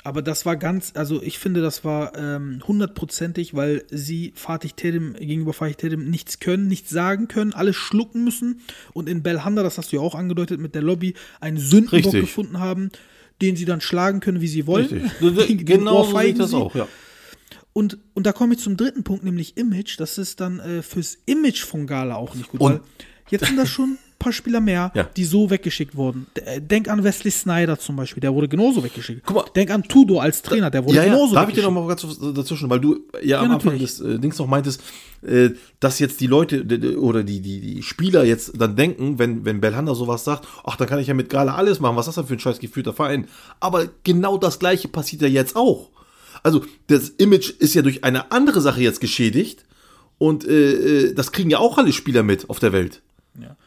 Aber das war ganz, also ich finde, das war ähm, hundertprozentig, weil sie Fatih Terim gegenüber Fatih Terim nichts können, nichts sagen können, alles schlucken müssen und in Belhanda, das hast du ja auch angedeutet mit der Lobby, einen Sündenbock Richtig. gefunden haben, den sie dann schlagen können, wie sie wollen. Richtig. Genau so ich das sie. auch, ja. Und, und da komme ich zum dritten Punkt, nämlich Image. Das ist dann äh, fürs Image von Gala auch nicht gut. Und- weil jetzt sind das schon paar Spieler mehr, Ja. die so weggeschickt wurden. Äh, Denk an Wesley Snyder zum Beispiel, der wurde genauso weggeschickt. Guck mal. Denk an Tudor als Trainer, der wurde Ja, ja, genauso darf ich dir noch mal ganz dazwischen, weil du ja, am Ja, Anfang des äh, Dings noch meintest, äh, dass jetzt die Leute oder die, die, die Spieler jetzt dann denken, wenn, wenn Belhanda sowas sagt, ach, dann kann ich ja mit Gala alles machen, was ist das denn für ein scheiß geführter Verein? Aber genau das gleiche passiert ja jetzt auch. Also, das Image ist ja durch eine andere Sache jetzt geschädigt und äh, äh, das kriegen ja auch alle Spieler mit auf der Welt.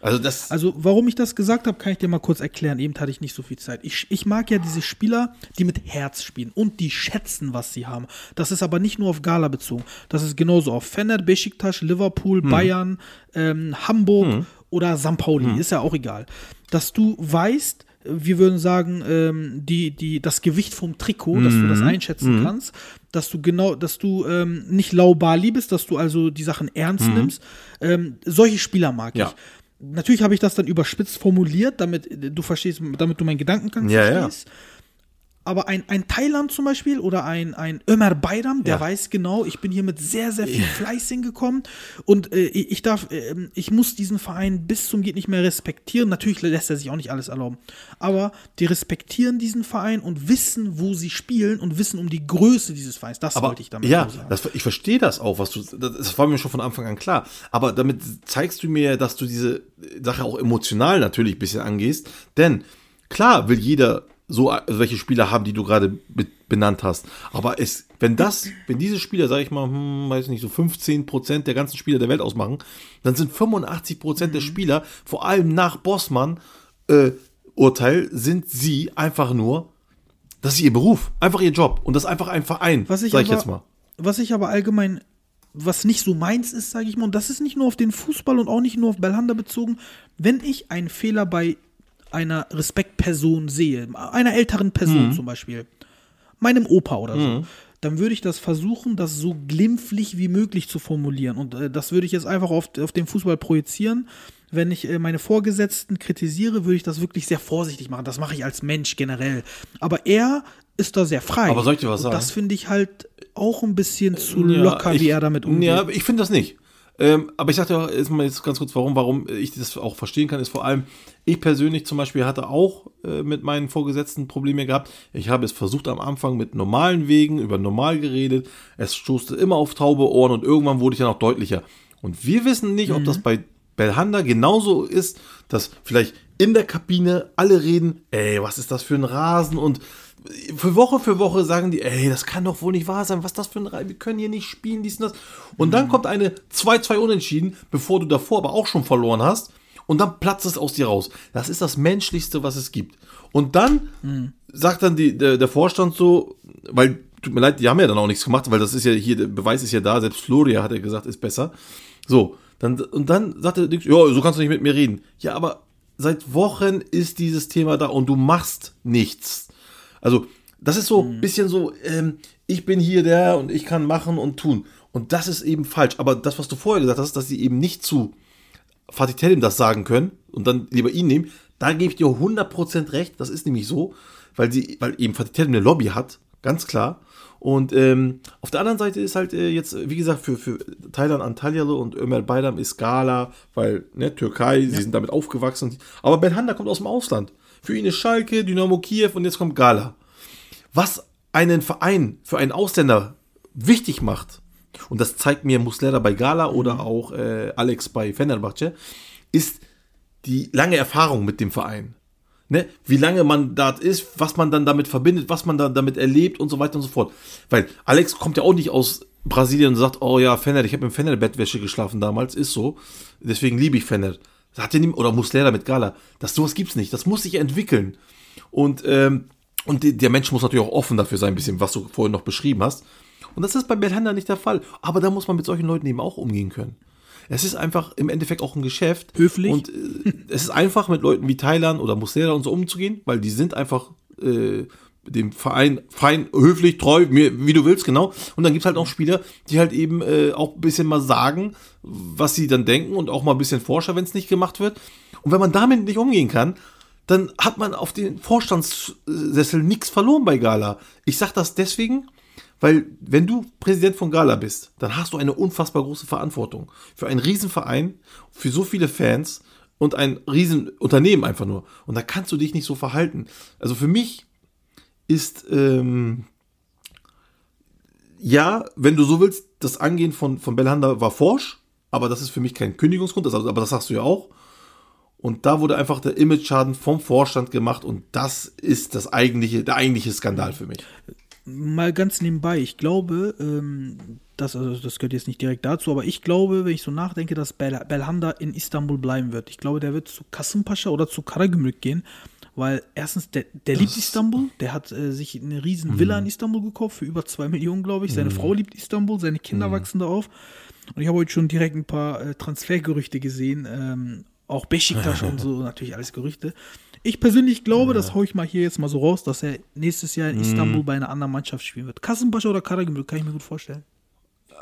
Also das. Also, warum ich das gesagt habe, kann ich dir mal kurz erklären. Eben hatte ich nicht so viel Zeit. Ich, ich mag ja diese Spieler, die mit Herz spielen und die schätzen, was sie haben. Das ist aber nicht nur auf Gala bezogen. Das ist genauso auf Fener, Besiktas, Liverpool, Hm. Bayern, ähm, Hamburg oder St. Pauli. Hm. Ist ja auch egal. Dass du weißt, wir würden sagen, ähm, die, die, das Gewicht vom Trikot, dass du das Mhm. einschätzen kannst, dass du genau, dass du ähm, nicht laubali bist, dass du also die Sachen ernst nimmst. Ähm, solche Spieler mag. Ja. ich. Natürlich habe ich das dann überspitzt formuliert, damit du verstehst, damit du meinen Gedankengang Ja, ja. Aber ein, ein Thailand zum Beispiel oder ein, ein Ömer Bayram, der Ja. weiß genau, ich bin hier mit sehr, sehr viel Fleiß hingekommen und äh, ich darf, äh, ich muss diesen Verein bis zum geht nicht mehr respektieren. Natürlich lässt er sich auch nicht alles erlauben, aber die respektieren diesen Verein und wissen, wo sie spielen und wissen um die Größe dieses Vereins. Das Aber wollte ich damit ja, sagen. das, ich verstehe das auch, was du, das, war mir schon von Anfang an klar. Aber damit zeigst du mir, ja, dass du diese Sache auch emotional natürlich ein bisschen angehst. Denn klar will jeder so also welche Spieler haben, die du gerade be benannt hast. Aber es, wenn das, wenn diese Spieler, sag ich mal, hm, weiß nicht, so 15 Prozent der ganzen Spieler der Welt ausmachen, dann sind 85 Prozent der Spieler, vor allem nach Bossmann, äh, Urteil, sind sie einfach nur, das ist ihr Beruf, einfach ihr Job und das ist einfach ein Verein, Was ich, sag ich aber, jetzt mal. was ich aber allgemein, was nicht so meins ist, sage ich mal, und das ist nicht nur auf den Fußball und auch nicht nur auf Belhanda bezogen, wenn ich einen Fehler bei einer Respektperson sehe, einer älteren Person zum Beispiel, meinem Opa oder so, dann würde ich das versuchen, das so glimpflich wie möglich zu formulieren. Und äh, das würde ich jetzt einfach auf, auf den Fußball projizieren. Wenn ich äh, meine Vorgesetzten kritisiere, würde ich das wirklich sehr vorsichtig machen. Das mache ich als Mensch generell. Aber er ist da sehr frei. Aber soll ich dir was Und sagen? Das finde ich halt auch ein bisschen zu Ja, locker, ich, wie er damit umgeht. Ja, ich finde das nicht. Ähm, aber ich sagte auch jetzt mal jetzt ganz kurz, warum, warum ich das auch verstehen kann, ist vor allem, ich persönlich zum Beispiel hatte auch äh, mit meinen Vorgesetzten Probleme gehabt. Ich habe es versucht am Anfang mit normalen Wegen, über normal geredet. Es stoßte immer auf taube Ohren und irgendwann wurde ich dann auch deutlicher. Und wir wissen nicht, ob das bei Belhanda genauso ist, dass vielleicht in der Kabine alle reden, ey, was ist das für ein Rasen und für Woche für Woche sagen die, ey, das kann doch wohl nicht wahr sein, was das für ein Rasen, wir können hier nicht spielen, dies und das. Und dann kommt eine 2-2 Unentschieden, bevor du davor aber auch schon verloren hast und dann platzt es aus dir raus. Das ist das Menschlichste, was es gibt. Und dann sagt dann die, der, der Vorstand so, weil, tut mir leid, die haben ja dann auch nichts gemacht, weil das ist ja hier, der Beweis ist ja da, selbst Floria hat er gesagt, ist besser. So, dann, und dann sagt er, ja, so kannst du nicht mit mir reden. Ja, aber seit Wochen ist dieses Thema da und du machst nichts. Also, das ist so ein bisschen so, ähm, ich bin hier der und ich kann machen und tun. Und das ist eben falsch. Aber das, was du vorher gesagt hast, dass sie eben nicht zu Fatih Terim das sagen können und dann lieber ihn nehmen, da gebe ich dir 100% recht. Das ist nämlich so, weil sie, weil eben Fatih Terim eine Lobby hat, ganz klar. Und ähm, auf der anderen Seite ist halt äh, jetzt, wie gesagt, für, für Thailand Antalyalı und Ömer Bayram ist Gala, weil, ne, Türkei, sie sind damit aufgewachsen. Aber Belhanda kommt aus dem Ausland. Für ihn ist Schalke, Dynamo Kiew und jetzt kommt Gala. Was einen Verein für einen Ausländer wichtig macht, und das zeigt mir Muslera bei Gala oder auch äh, Alex bei Fenerbahce, ist die lange Erfahrung mit dem Verein. Ne? Wie lange man dort ist, was man dann damit verbindet, was man dann damit erlebt und so weiter und so fort. Weil Alex kommt ja auch nicht aus Brasilien und sagt, oh ja, Fener, ich habe im Fener-Bettwäsche geschlafen damals, ist so. Deswegen liebe ich Fener. Das hat ja nie, oder Muslera mit Gala. Das sowas gibt's nicht. Das muss sich entwickeln. Und, ähm, und der Mensch muss natürlich auch offen dafür sein, ein bisschen, was du vorhin noch beschrieben hast. Und das ist bei Belhanda nicht der Fall. Aber da muss man mit solchen Leuten eben auch umgehen können. Es ist einfach im Endeffekt auch ein Geschäft. Höflich. Und äh, es ist einfach mit Leuten wie Thailand oder Muslera und so umzugehen, weil die sind einfach äh, dem Verein fein, höflich, treu, mir, wie du willst, genau. Und dann gibt's halt auch Spieler, die halt eben äh, auch ein bisschen mal sagen, was sie dann denken und auch mal ein bisschen forscher, wenn es nicht gemacht wird. Und wenn man damit nicht umgehen kann, dann hat man auf den Vorstandssessel nichts verloren bei Gala. Ich sag das deswegen, weil wenn du Präsident von Gala bist, dann hast du eine unfassbar große Verantwortung für einen Riesenverein, für so viele Fans und ein Riesenunternehmen einfach nur. Und da kannst du dich nicht so verhalten. Also für mich ist, ähm, ja, wenn du so willst, das Angehen von, von Belhanda war forsch, aber das ist für mich kein Kündigungsgrund, das, aber das sagst du ja auch. Und da wurde einfach der Image-Schaden vom Vorstand gemacht und das ist das eigentliche, der eigentliche Skandal für mich. Mal ganz nebenbei, ich glaube, ähm, das, also das gehört jetzt nicht direkt dazu, aber ich glaube, wenn ich so nachdenke, dass Bel Belhanda in Istanbul bleiben wird. Ich glaube, der wird zu Kasımpaşa oder zu Karagümrük gehen, weil erstens, der, der liebt Istanbul, der hat äh, sich eine riesen Villa in Istanbul gekauft für über zwei Millionen, glaube ich. Seine Frau liebt Istanbul, seine Kinder wachsen da auf. Und ich habe heute schon direkt ein paar äh, Transfergerüchte gesehen, ähm, auch Besiktas und so, natürlich alles Gerüchte. Ich persönlich glaube, das hau ich mal hier jetzt mal so raus, dass er nächstes Jahr in Istanbul bei einer anderen Mannschaft spielen wird. Kassenbascha oder Karagümrük, kann ich mir gut vorstellen.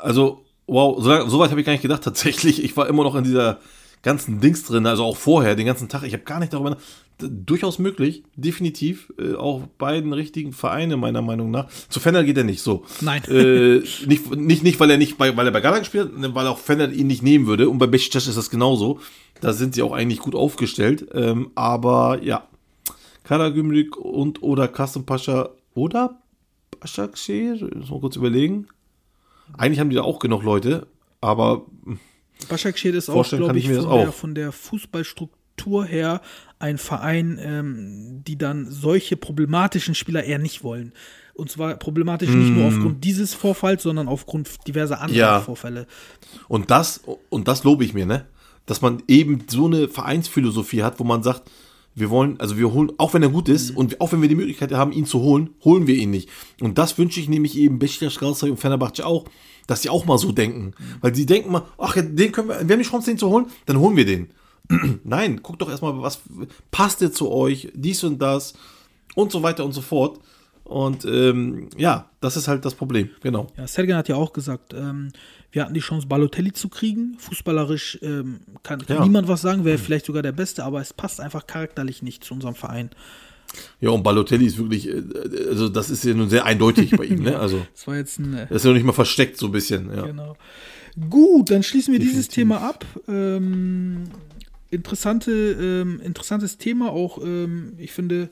Also, wow, so, so weit habe ich gar nicht gedacht tatsächlich. Ich war immer noch in dieser ganzen Dings drin, also auch vorher, den ganzen Tag. Ich habe gar nicht darüber nach- D- Durchaus möglich, definitiv. Äh, auch beiden richtigen Vereine, meiner Meinung nach. Zu Fenner geht er nicht so. Nein. Äh, nicht, nicht, nicht, weil er nicht bei, weil er bei Gala gespielt hat, weil auch Fenner ihn nicht nehmen würde. Und bei Besiktas ist das genauso. Da sind sie auch eigentlich gut aufgestellt. Ähm, aber ja, Karagümrük und oder Kasımpaşa oder Başakşehir, muss mal kurz überlegen. Eigentlich haben die da auch genug Leute, aber Başakşehir ist auch, glaube ich, ich von, der, von der Fußballstruktur Struktur her ein Verein, ähm, die dann solche problematischen Spieler eher nicht wollen. Und zwar problematisch nicht nur aufgrund dieses Vorfalls, sondern aufgrund diverser anderer Ja. Vorfälle. Und das, und das lobe ich mir, ne? Dass man eben so eine Vereinsphilosophie hat, wo man sagt, wir wollen, also wir holen, auch wenn er gut ist und auch wenn wir die Möglichkeit haben, ihn zu holen, holen wir ihn nicht. Und das wünsche ich nämlich eben Besiktas, Galatasaray und Fenerbahce auch, dass sie auch mal so denken. Weil sie denken mal, ach, ja, den können wir, wir haben die Chance, den zu holen, dann holen wir den. Nein, guckt doch erstmal, was passt der zu euch, dies und das und so weiter und so fort. Und ähm, ja, das ist halt das Problem, genau. Ja, Sergen hat ja auch gesagt, ähm, wir hatten die Chance, Balotelli zu kriegen. Fußballerisch ähm, kann, kann Ja. niemand was sagen, wäre vielleicht sogar der Beste, aber es passt einfach charakterlich nicht zu unserem Verein. Ja, und Balotelli ist wirklich, äh, also das ist ja nun sehr eindeutig bei ihm, ne? Also Das war jetzt ein. Äh, das ist ja noch nicht mal versteckt so ein bisschen, ja. Genau. Gut, dann schließen wir dieses Thema ab. Ähm, interessante, ähm, interessantes Thema, auch ähm, ich finde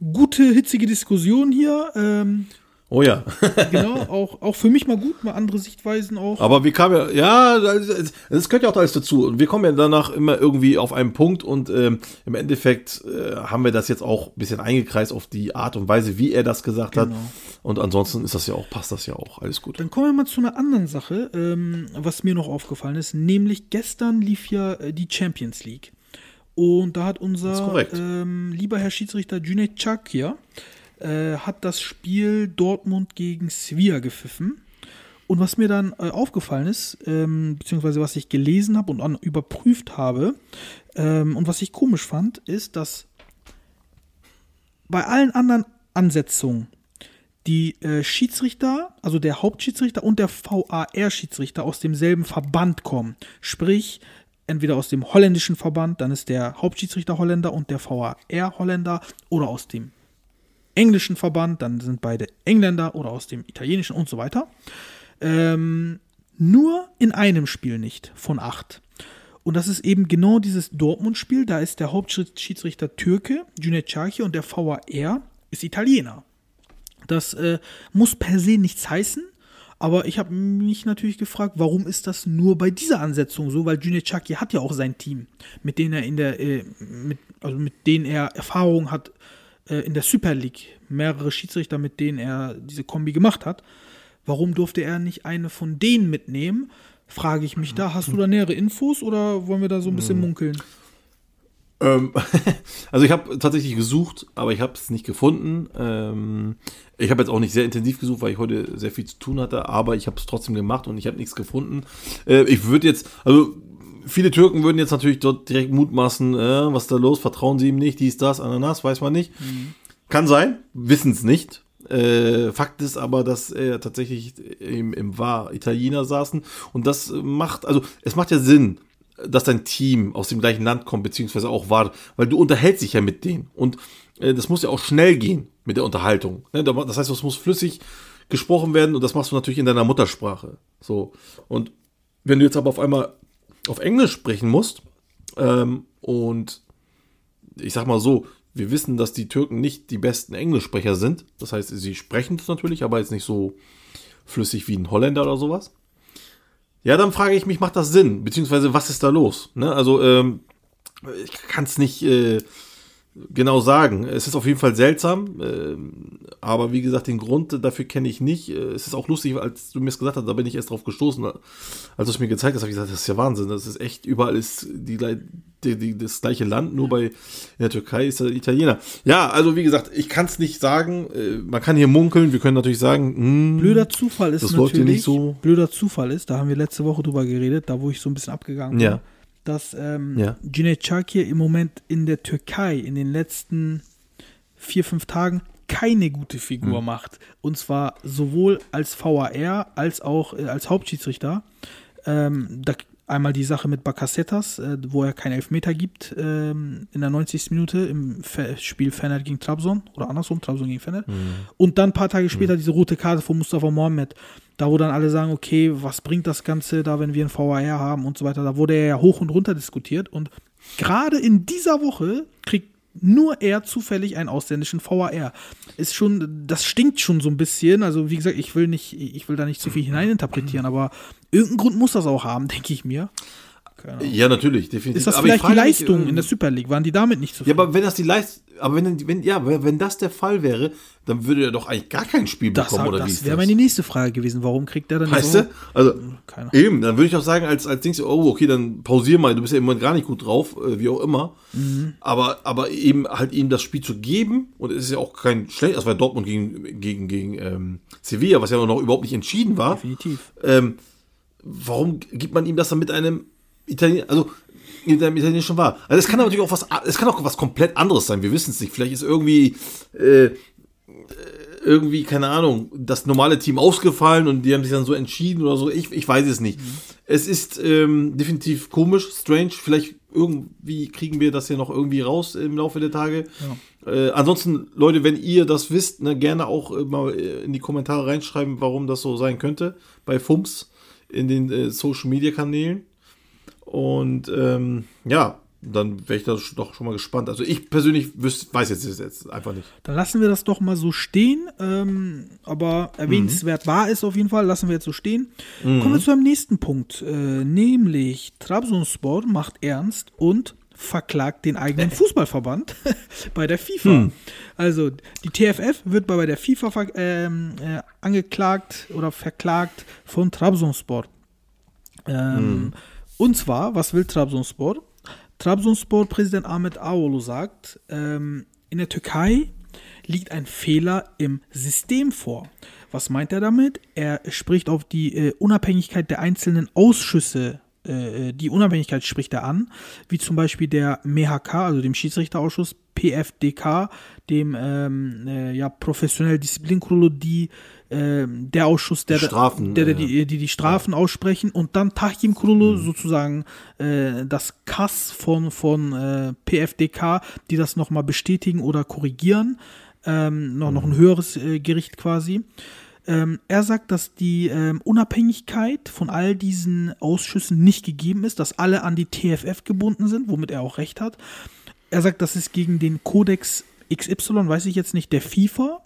gute, hitzige Diskussion hier. Ähm, Oh ja. genau, auch, auch für mich mal gut, mal andere Sichtweisen auch. Aber wir kamen ja, ja, das, das gehört ja auch alles dazu. Und wir kommen ja danach immer irgendwie auf einen Punkt und ähm, im Endeffekt äh, haben wir das jetzt auch ein bisschen eingekreist auf die Art und Weise, wie er das gesagt hat. Genau. Und ansonsten ist das ja auch, passt das ja auch. Alles gut. Dann kommen wir mal zu einer anderen Sache, ähm, was mir noch aufgefallen ist. Nämlich gestern lief ja äh, die Champions League. Und da hat unser ähm, lieber Herr Schiedsrichter Cüneyt Çakır äh, hat das Spiel Dortmund gegen Sevilla gepfiffen. Und was mir dann äh, aufgefallen ist, ähm, beziehungsweise was ich gelesen habe und an, überprüft habe, ähm, und was ich komisch fand, ist, dass bei allen anderen Ansetzungen die äh, Schiedsrichter, also der Hauptschiedsrichter und der VAR-Schiedsrichter aus demselben Verband kommen. Sprich, entweder aus dem holländischen Verband, dann ist der Hauptschiedsrichter Holländer und der VAR Holländer, oder aus dem englischen Verband, dann sind beide Engländer oder aus dem italienischen und so weiter. Ähm, nur in einem Spiel nicht von acht. Und das ist eben genau dieses Dortmund-Spiel. Da ist der Hauptschiedsrichter Türke, Cüneyt Çakır, und der VAR ist Italiener. Das äh, muss per se nichts heißen, aber ich habe mich natürlich gefragt, warum ist das nur bei dieser Ansetzung so? Weil Cüneyt Çakır hat ja auch sein Team, mit denen er in der, äh, mit, also mit denen er Erfahrung hat äh, in der Super League, mehrere Schiedsrichter, mit denen er diese Kombi gemacht hat. Warum durfte er nicht eine von denen mitnehmen? Frage ich mich da. Hast du da nähere Infos oder wollen wir da so ein bisschen munkeln? Ähm, also ich habe tatsächlich gesucht, aber ich habe es nicht gefunden. Ähm, ich habe jetzt auch nicht sehr intensiv gesucht, weil ich heute sehr viel zu tun hatte, aber ich habe es trotzdem gemacht und ich habe nichts gefunden. Äh, ich würde jetzt, also viele Türken würden jetzt natürlich dort direkt mutmaßen, äh, was ist da los, vertrauen sie ihm nicht, dies, das, Ananas, weiß man nicht. Kann sein, wissen es nicht. Äh, Fakt ist aber, dass er tatsächlich im, im War Italiener saßen und das macht, also es macht ja Sinn, dass dein Team aus dem gleichen Land kommt, beziehungsweise auch war, weil du unterhältst dich ja mit denen. Und äh, das muss ja auch schnell gehen mit der Unterhaltung. Ne? Da- Das heißt, es muss flüssig gesprochen werden und das machst du natürlich in deiner Muttersprache. So. Und wenn du jetzt aber auf einmal auf Englisch sprechen musst, ähm, und ich sag mal so, wir wissen, dass die Türken nicht die besten Englischsprecher sind. Das heißt, sie sprechen es natürlich, aber jetzt nicht so flüssig wie ein Holländer oder sowas. Ja, dann frage ich mich, macht das Sinn? Beziehungsweise, was ist da los? Ne? Also, ähm, ich kann es nicht äh, genau sagen. Es ist auf jeden Fall seltsam, ähm, aber wie gesagt, den Grund dafür kenne ich nicht. Äh, Es ist auch lustig, als du mir es gesagt hast, da bin ich erst drauf gestoßen. Als du es mir gezeigt hast, habe ich gesagt, das ist ja Wahnsinn. Das ist echt, überall ist die, die, die, das gleiche Land, nur bei in der Türkei ist er Italiener. Ja, also wie gesagt, ich kann es nicht sagen. Äh, Man kann hier munkeln, wir können natürlich sagen, hm, Blöder Zufall ist Das natürlich, läuft hier nicht so. blöder Zufall ist, da haben wir letzte Woche drüber geredet, da wo ich so ein bisschen abgegangen Ja. Dass ähm, Ja. Çakır im Moment in der Türkei in den letzten vier, fünf Tagen keine gute. Figur macht. Und zwar sowohl als VAR als auch äh, als Hauptschiedsrichter. Ähm, da, einmal die Sache mit Bakasetas, äh, wo er keinen Elfmeter gibt ähm, in der 90. Minute im Fe Spiel Fener gegen Trabzon oder andersrum, Trabzon gegen Fener. Und dann ein paar Tage später diese rote Karte von Mustafa Mohamed. Da wo dann alle sagen, okay, was bringt das Ganze da, wenn wir ein VAR haben und so weiter. Da wurde er ja hoch und runter diskutiert. Und gerade in dieser Woche kriegt nur er zufällig einen ausländischen VAR. Ist schon, das stinkt schon so ein bisschen. Also, wie gesagt, ich will nicht, ich will da nicht zu viel hineininterpretieren, aber irgendeinen Grund muss das auch haben, denke ich mir. Keine Ahnung. Ja, natürlich, definitiv. Ist das Aber ich vielleicht die frage mich, Leistung ähm, in der Super League? Waren die damit nicht Ja, zufrieden? aber wenn das die Leistung, aber wenn, wenn, ja, wenn das der Fall wäre, dann würde er doch eigentlich gar kein Spiel das bekommen, oder wie das wäre das? meine nächste Frage gewesen. Warum kriegt der dann Weißt so? du? Also, Keine Ahnung. eben, dann würde ich auch sagen, als, als Dings, oh, okay, dann pausier mal, du bist ja im Moment gar nicht gut drauf, äh, wie auch immer. Mhm. Aber, aber eben halt ihm das Spiel zu geben, und es ist ja auch kein schlecht, das war Dortmund gegen, gegen, gegen ähm, Sevilla, was ja noch überhaupt nicht entschieden war. Definitiv. Ähm, warum gibt man ihm das dann mit einem Italiener, also mit einem italienischen war? Also es kann natürlich auch was, es kann auch was komplett anderes sein. Wir wissen es nicht. Vielleicht ist irgendwie äh, irgendwie keine Ahnung das normale Team ausgefallen und die haben sich dann so entschieden oder so. Ich, ich weiß es nicht. Es ist ähm, definitiv komisch, strange. Vielleicht irgendwie kriegen wir das ja noch irgendwie raus im Laufe der Tage. Äh, ansonsten, Leute, wenn ihr das wisst, ne, gerne auch äh, mal äh, in die Kommentare reinschreiben, warum das so sein könnte bei FUMS in den äh, Social Media Kanälen. Und ähm, ja, dann wäre ich da doch schon mal gespannt. Also ich persönlich wüs weiß jetzt, jetzt einfach nicht. Dann lassen wir das doch mal so stehen. Ähm, aber erwähnenswert war es auf jeden Fall. Lassen wir jetzt so stehen. Kommen wir zu einem nächsten Punkt. Äh, nämlich Trabzonspor macht ernst und verklagt den eigenen Fußballverband bei der FIFA. Also die TFF wird bei der FIFA ähm, äh, angeklagt oder verklagt von Trabzonspor. Ähm, Und zwar, was will Trabzonspor? Trabzonspor-Präsident Ahmet Ağoğlu sagt, ähm, in der Türkei liegt ein Fehler im System vor. Was meint er damit? Er spricht auf die äh, Unabhängigkeit der einzelnen Ausschüsse, äh, die Unabhängigkeit spricht er an, wie zum Beispiel der MHK, also dem Schiedsrichterausschuss, PFDK, dem ähm, äh, ja, professionell Disziplinkurulu, die ähm, der Ausschuss, der, Die Strafen, der, der äh, die, die die Strafen aussprechen und dann Tahkim Kurulu sozusagen äh, das Kass von, von äh, PFDK, die das nochmal bestätigen oder korrigieren. Ähm, noch, noch ein höheres äh, Gericht quasi. Ähm, er sagt, dass die ähm, Unabhängigkeit von all diesen Ausschüssen nicht gegeben ist, dass alle an die TFF gebunden sind, womit er auch recht hat. Er sagt, das ist gegen den Kodex XY, weiß ich jetzt nicht, der FIFA,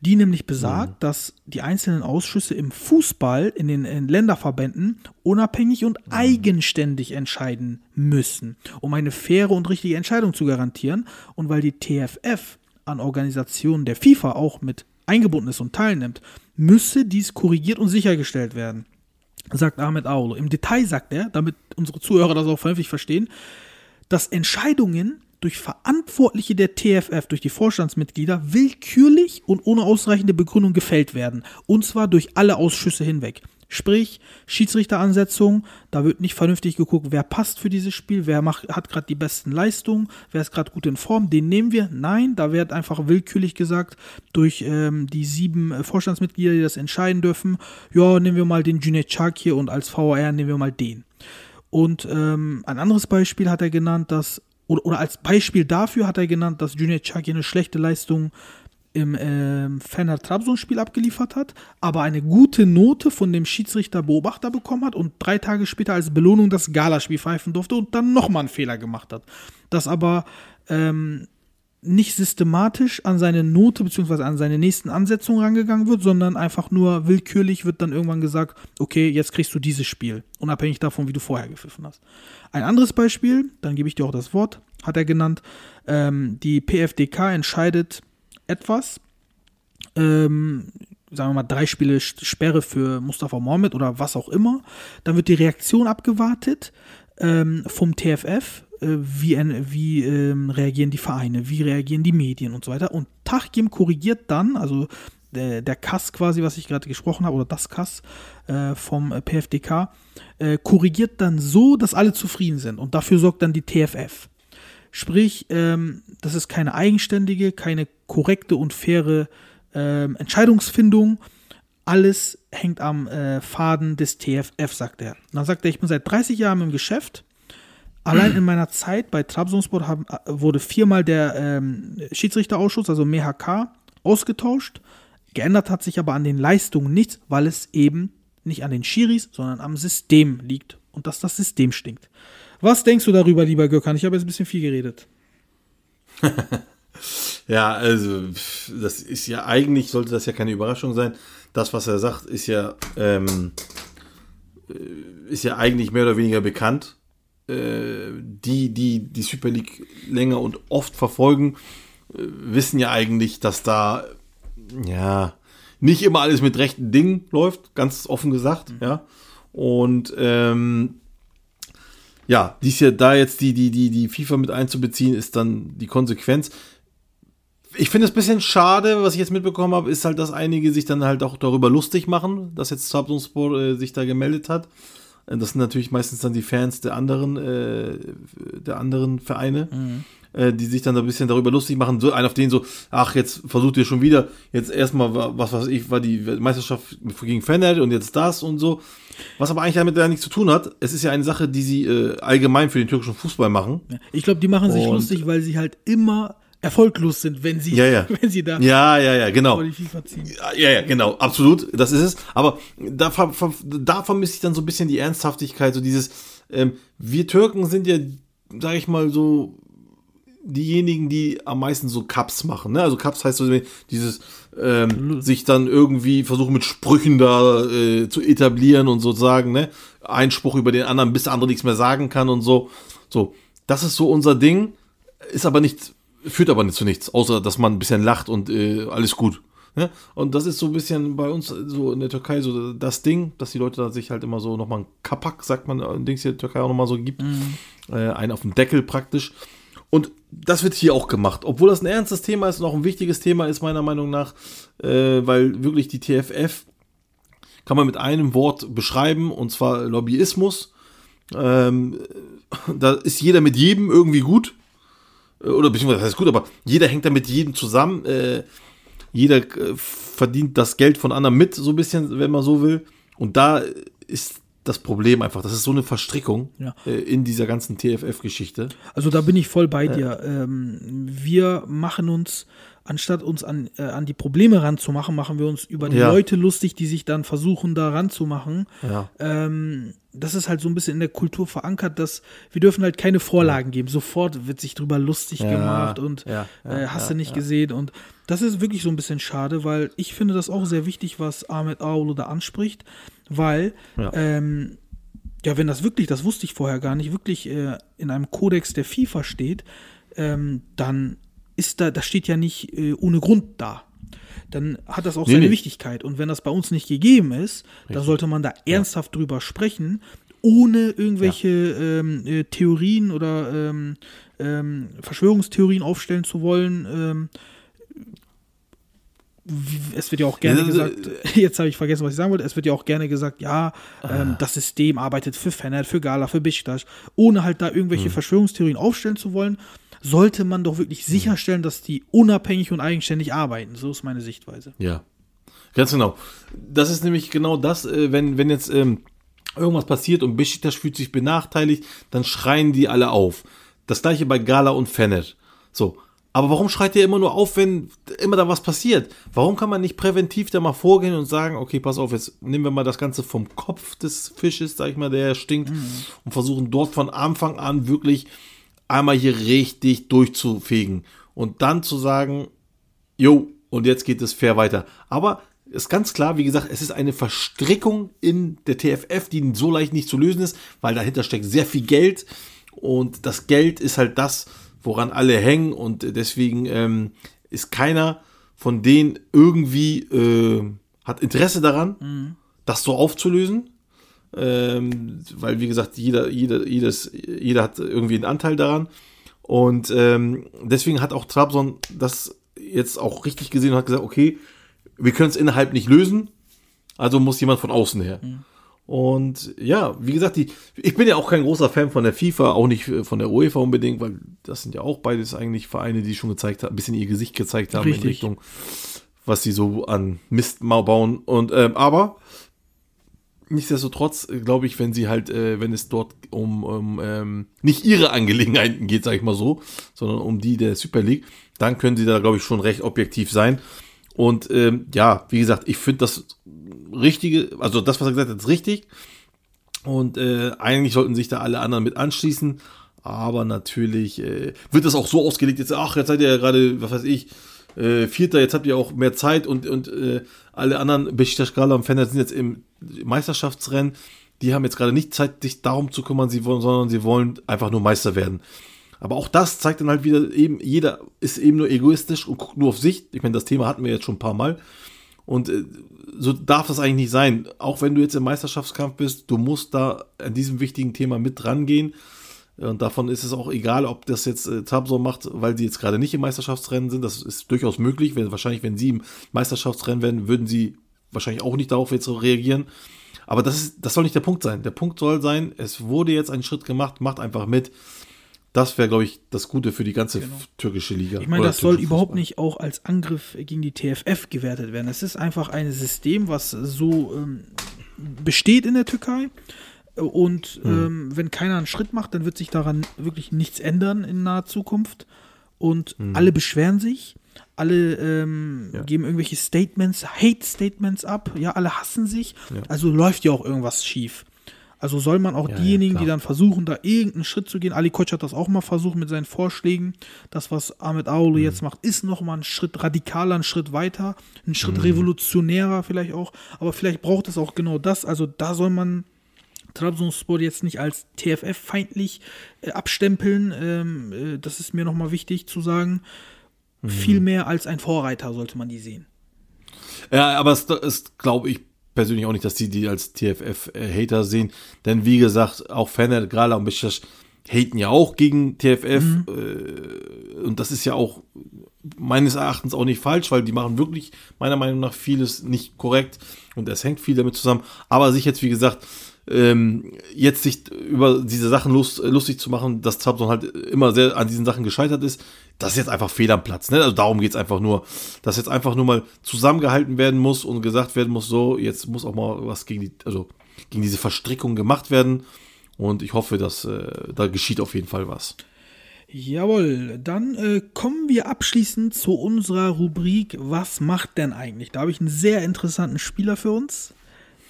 die nämlich besagt, dass die einzelnen Ausschüsse im Fußball in den in Länderverbänden unabhängig und eigenständig entscheiden müssen, um eine faire und richtige Entscheidung zu garantieren. Und weil die TFF an Organisationen der FIFA auch mit eingebunden ist und teilnimmt, müsse dies korrigiert und sichergestellt werden sagt Ahmed Aulo. Im Detail sagt er, damit unsere Zuhörer das auch vernünftig verstehen, dass Entscheidungen durch Verantwortliche der TFF, durch die Vorstandsmitglieder, willkürlich und ohne ausreichende Begründung gefällt werden. Und zwar durch alle Ausschüsse hinweg. Sprich, Schiedsrichteransetzung, da wird nicht vernünftig geguckt, wer passt für dieses Spiel, wer macht, hat gerade die besten Leistungen, wer ist gerade gut in Form, den nehmen wir. Nein, da wird einfach willkürlich gesagt, durch ähm, die sieben äh, Vorstandsmitglieder, die das entscheiden dürfen, ja, nehmen wir mal den Junaid Chakir und als VR nehmen wir mal den. Und ähm, ein anderes Beispiel hat er genannt, dass, oder, oder als Beispiel dafür hat er genannt, dass Junaid Chakir eine schlechte Leistung im ähm, Fener Trabzon-Spiel abgeliefert hat, aber eine gute Note von dem Schiedsrichter Beobachter bekommen hat und drei Tage später als Belohnung das Galaspiel pfeifen durfte und dann nochmal einen Fehler gemacht hat. Das aber ähm, nicht systematisch an seine Note bzw. an seine nächsten Ansetzungen rangegangen wird, sondern einfach nur willkürlich wird dann irgendwann gesagt, okay, jetzt kriegst du dieses Spiel, unabhängig davon, wie du vorher gepfiffen hast. Ein anderes Beispiel, dann gebe ich dir auch das Wort, hat er genannt, ähm, die PFDK entscheidet etwas, ähm, sagen wir mal drei Spiele Sperre für Mustafa Mohamed oder was auch immer, dann wird die Reaktion abgewartet ähm, vom TFF, wie, ein, wie ähm, reagieren die Vereine, wie reagieren die Medien und so weiter. Und Tachgim korrigiert dann, also der, der Kass quasi, was ich gerade gesprochen habe, oder das Kass äh, vom äh, PFDK, äh, korrigiert dann so, dass alle zufrieden sind. Und dafür sorgt dann die TFF. Sprich, ähm, das ist keine eigenständige, keine korrekte und faire ähm, Entscheidungsfindung. Alles hängt am äh, Faden des TFF, sagt er. Dann sagt er, ich bin seit 30 Jahren im Geschäft. Allein in meiner Zeit bei Trabzonspor haben, äh, wurde viermal der ähm, Schiedsrichterausschuss, also MHK, ausgetauscht. Geändert hat sich aber an den Leistungen nichts, weil es eben nicht an den Schiris, sondern am System liegt und dass das System stinkt. Was denkst du darüber, lieber Gökhan? Ich habe jetzt ein bisschen viel geredet. Ja, also das ist ja eigentlich, sollte das ja keine Überraschung sein. Das, was er sagt, ist ja, ähm, äh, ist ja eigentlich mehr oder weniger bekannt. Äh, die, die die Super League länger und oft verfolgen, äh, wissen ja eigentlich, dass da ja nicht immer alles mit rechten Dingen läuft, ganz offen gesagt, ja. Und ähm, ja, dies ja da jetzt die, die, die, die FIFA mit einzubeziehen, ist dann die Konsequenz. Ich finde es ein bisschen schade, was ich jetzt mitbekommen habe, ist halt, dass einige sich dann halt auch darüber lustig machen, dass jetzt Trabzonspor äh, sich da gemeldet hat. Äh, Das sind natürlich meistens dann die Fans der anderen, äh, der anderen Vereine, äh, die sich dann ein bisschen darüber lustig machen. So einer auf den so, ach, jetzt versucht ihr schon wieder, jetzt erstmal, wa- was weiß ich, war die Meisterschaft gegen Fener und jetzt das und so. Was aber eigentlich damit ja nichts zu tun hat. Es ist ja eine Sache, die sie äh, allgemein für den türkischen Fußball machen. Ich glaube, die machen sich Und- lustig, weil sie halt immer erfolglos sind, wenn sie, Ja, ja. wenn sie da Ja, ja, ja, genau. Ja, ja, genau, absolut, das ist es. Aber da, ver, ver, da vermisse ich dann so ein bisschen die Ernsthaftigkeit, so dieses, ähm, wir Türken sind ja, sag ich mal, so diejenigen, die am meisten so Cups machen. Ne? Also Cups heißt so dieses, ähm, sich dann irgendwie versuchen mit Sprüchen da äh, zu etablieren und sozusagen, ne? Ein Spruch über den anderen, bis der andere nichts mehr sagen kann und so. So, das ist so unser Ding, ist aber nicht, führt aber nicht zu nichts, außer dass man ein bisschen lacht und äh, alles gut. Ne? Und das ist so ein bisschen bei uns so in der Türkei so das Ding, dass die Leute da sich halt immer so nochmal ein Kapak, sagt man, äh, Dings hier in der Türkei auch nochmal so gibt. Äh, einen auf dem Deckel praktisch. Und das wird hier auch gemacht, obwohl das ein ernstes Thema ist und auch ein wichtiges Thema ist, meiner Meinung nach, äh, weil wirklich die TFF kann man mit einem Wort beschreiben, und zwar Lobbyismus. Ähm, da ist jeder mit jedem irgendwie gut. Äh, Oder beziehungsweise das heißt gut, aber jeder hängt da mit jedem zusammen. Äh, jeder äh, verdient das Geld von anderen mit, so ein bisschen, wenn man so will. Und da ist das Problem einfach. Das ist so eine Verstrickung Ja. äh, in dieser ganzen TFF-Geschichte. Also da bin ich voll bei dir. Ähm, wir machen uns, anstatt uns an, äh, an die Probleme ranzumachen, machen wir uns über die Ja. Leute lustig, die sich dann versuchen, da ranzumachen. Ja. Ähm, das ist halt so ein bisschen in der Kultur verankert, dass wir dürfen halt keine Vorlagen geben. Sofort wird sich drüber lustig Ja, gemacht und ja, äh, hast du nicht gesehen. Und das ist wirklich so ein bisschen schade, weil ich finde das auch sehr wichtig, was Ahmed Aulu da anspricht, weil Ja. ähm, ja, wenn das wirklich, das wusste ich vorher gar nicht, wirklich äh, in einem Kodex der FIFA steht, ähm, dann ist da, das steht ja nicht äh, ohne Grund da. Dann hat das auch Nee, seine nee. Wichtigkeit. Und wenn das bei uns nicht gegeben ist, dann sollte man da ernsthaft drüber sprechen, ohne irgendwelche ähm, äh, Theorien oder ähm, ähm, Verschwörungstheorien aufstellen zu wollen. Ähm, es wird ja auch gerne Ja, gesagt, jetzt habe ich vergessen, was ich sagen wollte, es wird ja auch gerne gesagt, ja, Ah. ähm, das System arbeitet für Fener, für Gala, für Besiktas, ohne halt da Hm. irgendwelche Verschwörungstheorien aufstellen zu wollen, sollte man doch wirklich sicherstellen, dass die unabhängig und eigenständig arbeiten. So ist meine Sichtweise. Ja, ganz genau. Das ist nämlich genau das, äh, wenn, wenn jetzt ähm, irgendwas passiert und Besiktas fühlt sich benachteiligt, dann schreien die alle auf. Das gleiche bei Gala und Fenet. So. Aber warum schreit ihr immer nur auf, wenn immer da was passiert? Warum kann man nicht präventiv da mal vorgehen und sagen, okay, pass auf, jetzt nehmen wir mal das Ganze vom Kopf des Fisches, sag ich mal, der stinkt, und versuchen dort von Anfang an wirklich einmal hier richtig durchzufegen. Und dann zu sagen, Jo, und jetzt geht es fair weiter. Aber ist ganz klar, wie gesagt, es ist eine Verstrickung in der TFF, die so leicht nicht zu lösen ist, weil dahinter steckt sehr viel Geld und das Geld ist halt das, woran alle hängen und deswegen ähm, ist keiner von denen irgendwie äh, hat Interesse daran, das so aufzulösen. Ähm, weil, wie gesagt, jeder, jeder, jedes, jeder hat irgendwie einen Anteil daran. Und ähm, deswegen hat auch Trabzon das jetzt auch richtig gesehen und hat gesagt, okay, wir können es innerhalb nicht lösen, also muss jemand von außen her. Und ja, wie gesagt, die, ich bin ja auch kein großer Fan von der FIFA, auch nicht von der UEFA unbedingt, weil das sind ja auch beides eigentlich Vereine, die schon gezeigt haben, ein bisschen ihr Gesicht gezeigt haben Richtig. in Richtung, was sie so an Mist bauen. Und ähm, aber nichtsdestotrotz äh, glaube ich, wenn sie halt, äh, wenn es dort um, um ähm, nicht ihre Angelegenheiten geht, sag ich mal so, sondern um die der Super League, dann können sie da, glaube ich, schon recht objektiv sein. Und ähm, ja, wie gesagt, ich finde das Richtige, also das, was er gesagt hat, ist richtig. Und äh, eigentlich sollten sich da alle anderen mit anschließen. Aber natürlich äh, wird das auch so ausgelegt, jetzt, ach, jetzt seid ihr ja gerade, was weiß ich, äh, Vierter, jetzt habt ihr auch mehr Zeit und, und äh, alle anderen Besiktas Gala und Fener sind jetzt im Meisterschaftsrennen. die haben jetzt gerade nicht Zeit, sich darum zu kümmern, sie wollen, sondern sie wollen einfach nur Meister werden. Aber auch das zeigt dann halt wieder eben, jeder ist eben nur egoistisch und guckt nur auf sich. Ich meine, das Thema hatten wir jetzt schon ein paar Mal. Und äh, so darf das eigentlich nicht sein. Auch wenn du jetzt im Meisterschaftskampf bist, du musst da an diesem wichtigen Thema mit rangehen. Und davon ist es auch egal, ob das jetzt äh, Trabzon macht, weil sie jetzt gerade nicht im Meisterschaftsrennen sind. Das ist durchaus möglich. Wahrscheinlich, wenn sie im Meisterschaftsrennen wären, würden sie wahrscheinlich auch nicht darauf jetzt reagieren. Aber das, ist, das soll nicht der Punkt sein. Der Punkt soll sein, es wurde jetzt ein Schritt gemacht, macht einfach mit. Das wäre, glaube ich, das Gute für die ganze türkische Liga. Genau. Ich meine, das soll türkische überhaupt Fußball. nicht auch als Angriff gegen die TFF gewertet werden. Es ist einfach ein System, was so ähm, besteht in der Türkei. Und ähm, wenn keiner einen Schritt macht, dann wird sich daran wirklich nichts ändern in naher Zukunft. Und alle beschweren sich, alle ähm, geben irgendwelche Statements, Hate-Statements ab, ja, alle hassen sich. Also läuft ja auch irgendwas schief. Also soll man auch Ja, diejenigen, ja, die dann versuchen, da irgendeinen Schritt zu gehen. Ali Koç hat das auch mal versucht mit seinen Vorschlägen. Das, was Ahmed Aoulou Mhm. jetzt macht, ist nochmal ein Schritt radikaler, ein Schritt weiter, ein Mhm. Schritt revolutionärer vielleicht auch. Aber vielleicht braucht es auch genau das. Also da soll man Trabzonspor jetzt nicht als TFF-feindlich äh, abstempeln. Ähm, äh, das ist mir nochmal wichtig zu sagen. Mhm. Viel mehr als ein Vorreiter sollte man die sehen. Ja, aber es ist, glaube ich, persönlich auch nicht, dass die die als TFF-Hater sehen. Denn wie gesagt, auch Fener, Grala und Beşiktaş haten ja auch gegen TFF. Äh, und das ist ja auch meines Erachtens auch nicht falsch, weil die machen wirklich meiner Meinung nach vieles nicht korrekt. Und es hängt viel damit zusammen. Aber sich jetzt, wie gesagt, ähm, jetzt sich über diese Sachen lust, lustig zu machen, dass Trabzon halt immer sehr an diesen Sachen gescheitert ist, das ist jetzt einfach fehl am Platz. Ne? Also darum geht's einfach nur, dass jetzt einfach nur mal zusammengehalten werden muss und gesagt werden muss, so, jetzt muss auch mal was gegen die, also gegen diese Verstrickung gemacht werden. Und ich hoffe, dass äh, da geschieht auf jeden Fall was. Jawohl, dann äh, kommen wir abschließend zu unserer Rubrik Was macht denn eigentlich? Da habe ich einen sehr interessanten Spieler für uns.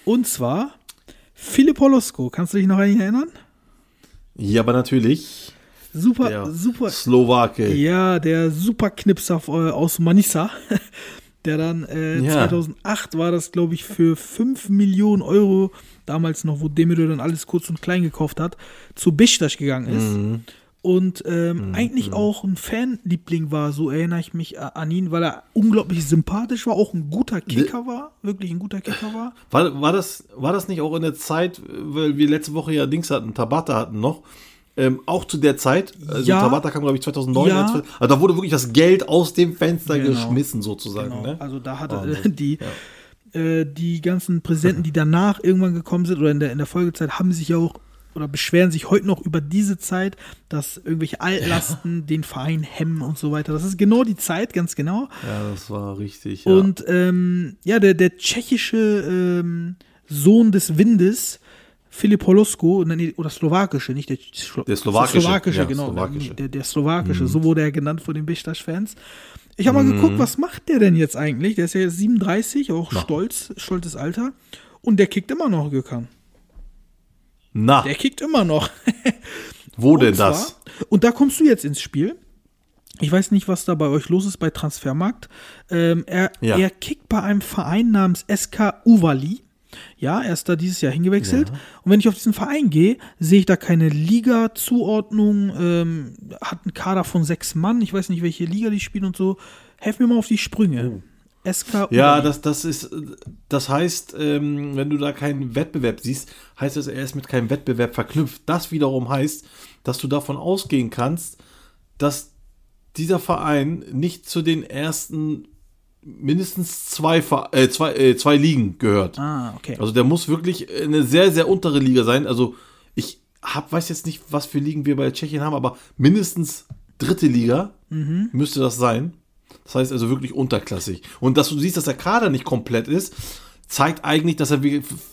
Und zwar Philipp Holosko. Kannst du dich noch an ihn erinnern? Ja, aber natürlich Super, der super. Slowake. Ja, der super Knipser äh, aus Manissa. Der dann äh, Ja. 2008 war das, glaube ich, für 5 Millionen Euro, damals noch, wo Demirö dann alles kurz und klein gekauft hat, zu Beşiktaş gegangen ist. Mhm. Und ähm, eigentlich auch ein Fanliebling war, so erinnere ich mich a- an ihn, weil er unglaublich sympathisch war, auch ein guter Kicker war, wirklich ein guter Kicker war. War, war, das, war das nicht auch in der Zeit, weil wir letzte Woche ja Dings hatten, Tabata hatten noch, ähm, auch zu der Zeit, also Ja. Tabata kam glaube ich 2009, Ja. also da wurde wirklich das Geld aus dem Fenster Genau. geschmissen sozusagen. Genau. Ne? Also da hatte äh, die, äh, die ganzen Präsidenten, die danach irgendwann gekommen sind oder in der, in der Folgezeit, haben sich ja auch oder beschweren sich heute noch über diese Zeit, dass irgendwelche Altlasten den Verein hemmen und so weiter. Das ist genau die Zeit, ganz genau. Ja, das war richtig. Ja. Und ähm, ja, der, der tschechische ähm, Sohn des Windes, Filip Holosko, oder slowakische, nicht der, Schlo Der slowakische, slowakische ja, genau. slowakische. Der, der slowakische, so wurde er genannt von den Beşiktaş-Fans. Ich habe mal geguckt, was macht der denn jetzt eigentlich? Der ist ja jetzt 37, auch stolz, stolzes Alter. Und der kickt immer noch, Gökhan. Na, Der kickt immer noch. wo denn Und zwar- das? Und da kommst du jetzt ins Spiel. Ich weiß nicht, was da bei euch los ist bei Transfermarkt. Ähm, er, Ja. er kickt bei einem Verein namens SK Uvali. Ja, er ist da dieses Jahr hingewechselt. Und wenn ich auf diesen Verein gehe, sehe ich da keine Liga-Zuordnung, ähm, hat einen Kader von sechs Mann. Ich weiß nicht, welche Liga die spielen und so. Helf mir mal auf die Sprünge. SK Ja, das, das ist, das heißt, ähm, wenn du da keinen Wettbewerb siehst, heißt das, er ist mit keinem Wettbewerb verknüpft. Das wiederum heißt, dass du davon ausgehen kannst, dass dieser Verein nicht zu den ersten mindestens zwei, äh, zwei, äh, zwei Ligen gehört. Ah, okay. Also der muss wirklich eine sehr, sehr untere Liga sein. Also ich hab, weiß jetzt nicht, was für Ligen wir bei Tschechien haben, aber mindestens dritte Liga müsste das sein. Das heißt also wirklich unterklassig. Und dass du siehst, dass der Kader nicht komplett ist, zeigt eigentlich, dass er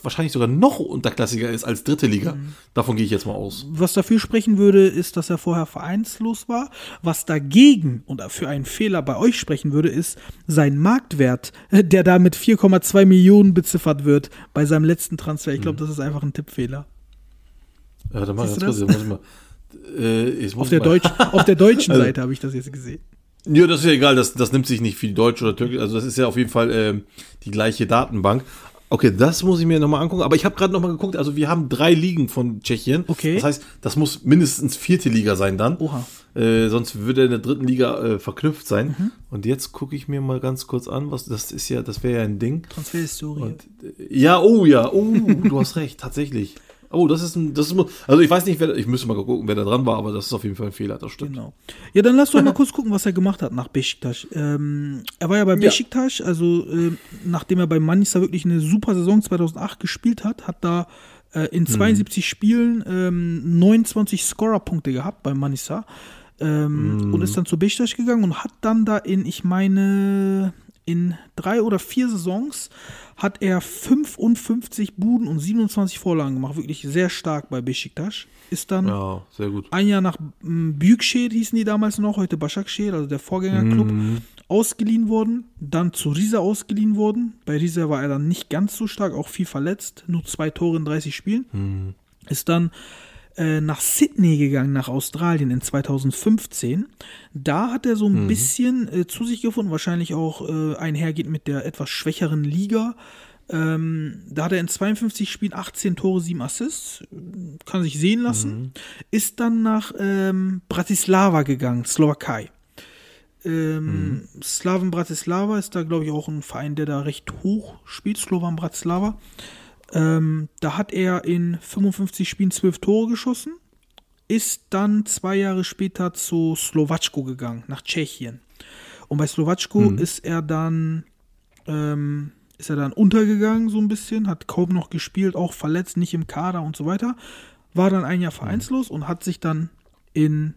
wahrscheinlich sogar noch unterklassiger ist als dritte Liga. Davon gehe ich jetzt mal aus. Was dafür sprechen würde, ist, dass er vorher vereinslos war. Was dagegen und für einen Fehler bei euch sprechen würde, ist sein Marktwert, äh, der da mit 4,2 Millionen beziffert wird bei seinem letzten Transfer. Ich Mhm. glaube, das ist einfach ein Tippfehler. Ja, dann Siehst ganz du kurz, jetzt muss ich mal, äh, muss Auf ich der, mal, Deutsch, auf der deutschen Also- Seite habe ich das jetzt gesehen. Ja, das ist ja egal, das, das nimmt sich nicht viel Deutsch oder Türkisch, also das ist ja auf jeden Fall ähm, die gleiche Datenbank. Okay, das muss ich mir nochmal angucken. Aber ich habe gerade nochmal geguckt, also wir haben drei Ligen von Tschechien. Okay. Das heißt, das muss mindestens vierte Liga sein dann. Oha. Äh, sonst würde er in der dritten Liga äh, verknüpft sein. Mhm. Und jetzt gucke ich mir mal ganz kurz an, was das ist ja, das wäre ja ein Ding. Transferhistorie. Äh, ja, oh ja, oh, du hast recht, tatsächlich. Oh, das ist ein, das ist, also ich weiß nicht, wer, ich müsste mal gucken, wer da dran war, aber das ist auf jeden Fall ein Fehler, das stimmt. Genau. Ja, dann lass doch mal kurz gucken, was er gemacht hat nach Besiktas. Ähm, er war ja bei Besiktas, also ähm, nachdem er bei Manchester wirklich eine super Saison 2008 gespielt hat, hat da äh, in 72 Spielen ähm, 29 Scorerpunkte gehabt bei Manchester ähm, und ist dann zu Besiktas gegangen und hat dann da in, ich meine, in drei oder vier Saisons hat er 55 Buden und 27 Vorlagen gemacht. Wirklich sehr stark bei Besiktas. Ist dann Ja, sehr gut. ein Jahr nach m, Büyükşehir hießen die damals noch, heute Başakşehir, also der Vorgängerclub, ausgeliehen worden, dann zu Riesa ausgeliehen worden. Bei Riesa war er dann nicht ganz so stark, auch viel verletzt, nur zwei Tore in 30 Spielen. Ist dann äh, nach Sydney gegangen, nach Australien in 2015. Da hat er so ein bisschen äh, zu sich gefunden, wahrscheinlich auch äh, einhergeht mit der etwas schwächeren Liga. Ähm, da hat er in 52 Spielen 18 Tore, 7 Assists. Kann sich sehen lassen. Ist dann nach ähm, Bratislava gegangen, Slowakei. Ähm, Slaven Bratislava ist da, glaube ich, auch ein Verein, der da recht hoch spielt, Slovan Bratislava. Ähm, da hat er in 55 Spielen 12 Tore geschossen, ist dann zwei Jahre später zu Slowatschko gegangen, nach Tschechien. Und bei Slowatschko ist er dann ähm, ist er dann untergegangen so ein bisschen, hat kaum noch gespielt, auch verletzt, nicht im Kader und so weiter. War dann ein Jahr vereinslos und hat sich dann in,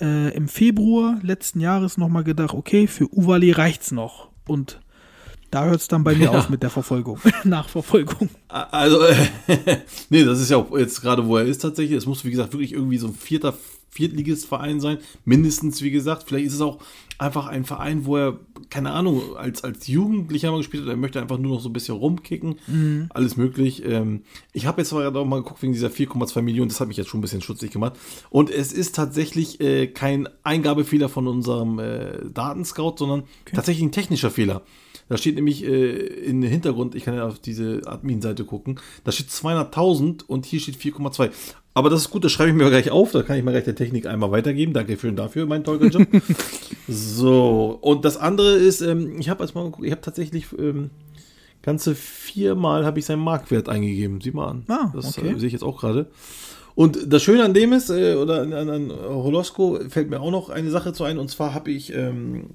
äh, im Februar letzten Jahres nochmal gedacht, okay, für Uvali reicht's noch. Und da hört es dann bei mir auf mit der Verfolgung, Nachverfolgung. Also, nee, das ist ja auch jetzt gerade, wo er ist tatsächlich. Es muss, wie gesagt, wirklich irgendwie so ein vierter, Viertligist-Verein sein. Mindestens, wie gesagt. Vielleicht ist es auch einfach ein Verein, wo er, keine Ahnung, als, als Jugendlicher mal gespielt hat. Er möchte einfach nur noch so ein bisschen rumkicken. Alles möglich. Ähm, ich habe jetzt gerade auch mal geguckt wegen dieser 4,2 Millionen. Das hat mich jetzt schon ein bisschen schutzig gemacht. Und es ist tatsächlich äh, kein Eingabefehler von unserem äh, Datenscout, sondern tatsächlich ein technischer Fehler. Da steht nämlich äh, in den Hintergrund, ich kann ja auf diese Admin-Seite gucken, da steht 200.000 und hier steht 4,2. Aber das ist gut, das schreibe ich mir gleich auf, da kann ich mal gleich der Technik einmal weitergeben. Danke schön dafür, mein toller Job. so, und das andere ist, ähm, ich habe als mal geguckt, ich habe tatsächlich ähm, ganze viermal habe ich seinen Marktwert eingegeben. Sieh mal an. Ah, das okay. äh, sehe ich jetzt auch gerade. Und das Schöne an dem ist, äh, oder an, an, an Holosko fällt mir auch noch eine Sache zu ein, und zwar habe ich, ähm,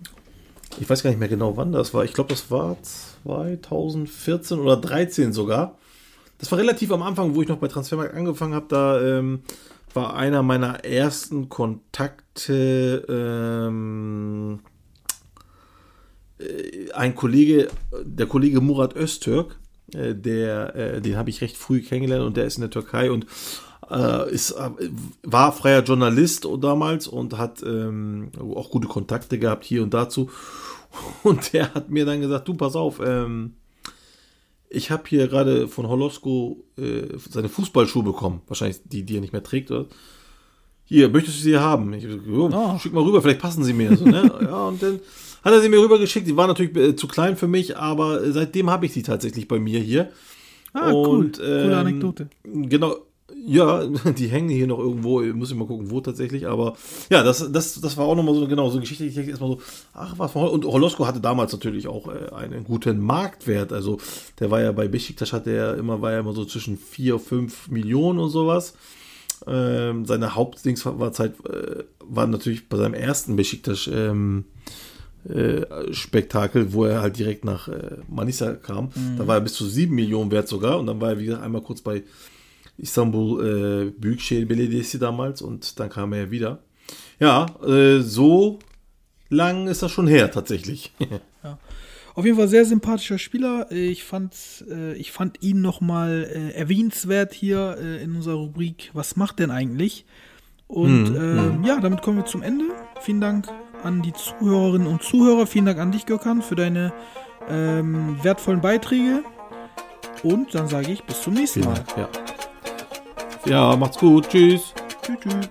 ich weiß gar nicht mehr genau wann das war, ich glaube, das war 2014 oder 13 sogar. Das war relativ am Anfang, wo ich noch bei Transfermarkt angefangen habe, da ähm, war einer meiner ersten Kontakte ähm, äh, ein Kollege, der Kollege Murat Öztürk, äh, der, äh, den habe ich recht früh kennengelernt und der ist in der Türkei und äh, ist, äh, war freier Journalist damals und hat ähm, auch gute Kontakte gehabt hier und dazu. Und der hat mir dann gesagt, du pass auf, ähm, ich habe hier gerade von Holosko äh, seine Fußballschuhe bekommen. Wahrscheinlich die, die er nicht mehr trägt, oder? Hier, möchtest du sie haben? Ich, jo, Ah. Schick mal rüber, vielleicht passen sie mir. So, ne? ja, und dann hat er sie mir rübergeschickt. Die waren natürlich äh, zu klein für mich, aber seitdem habe ich die tatsächlich bei mir hier. Ah, Und, cool. Coole ähm, Anekdote. Genau. Ja, die hängen hier noch irgendwo, muss ich mal gucken, wo tatsächlich, aber ja, das, das, das war auch nochmal so, genau, so geschichtlich, ich denke erstmal so, ach, was und Holosko hatte damals natürlich auch äh, einen guten Marktwert, also der war ja bei Besiktas, hatte er immer, war ja immer so zwischen 4, 5 Millionen und sowas, ähm, seine Hauptdings war, Zeit, äh, war natürlich bei seinem ersten Besiktas, ähm, äh, Spektakel, wo er halt direkt nach äh, Manisa kam. Da war er bis zu 7 Millionen wert sogar. Und dann war er, wie gesagt, einmal kurz bei Istanbul äh, Büyükşehir Belediyesi damals und dann kam er wieder. Ja, äh, so lang ist das schon her tatsächlich. Auf jeden Fall sehr sympathischer Spieler. Ich fand, äh, ich fand ihn nochmal äh, erwähnenswert hier äh, in unserer Rubrik Was macht denn eigentlich? Und ähm, ja, damit kommen wir zum Ende. Vielen Dank an die Zuhörerinnen und Zuhörer. Vielen Dank an dich, Gökhan, für deine ähm, wertvollen Beiträge. Und dann sage ich bis zum nächsten Mal. ja. Ja, macht's gut. Tschüss. Tschüss. tschüss.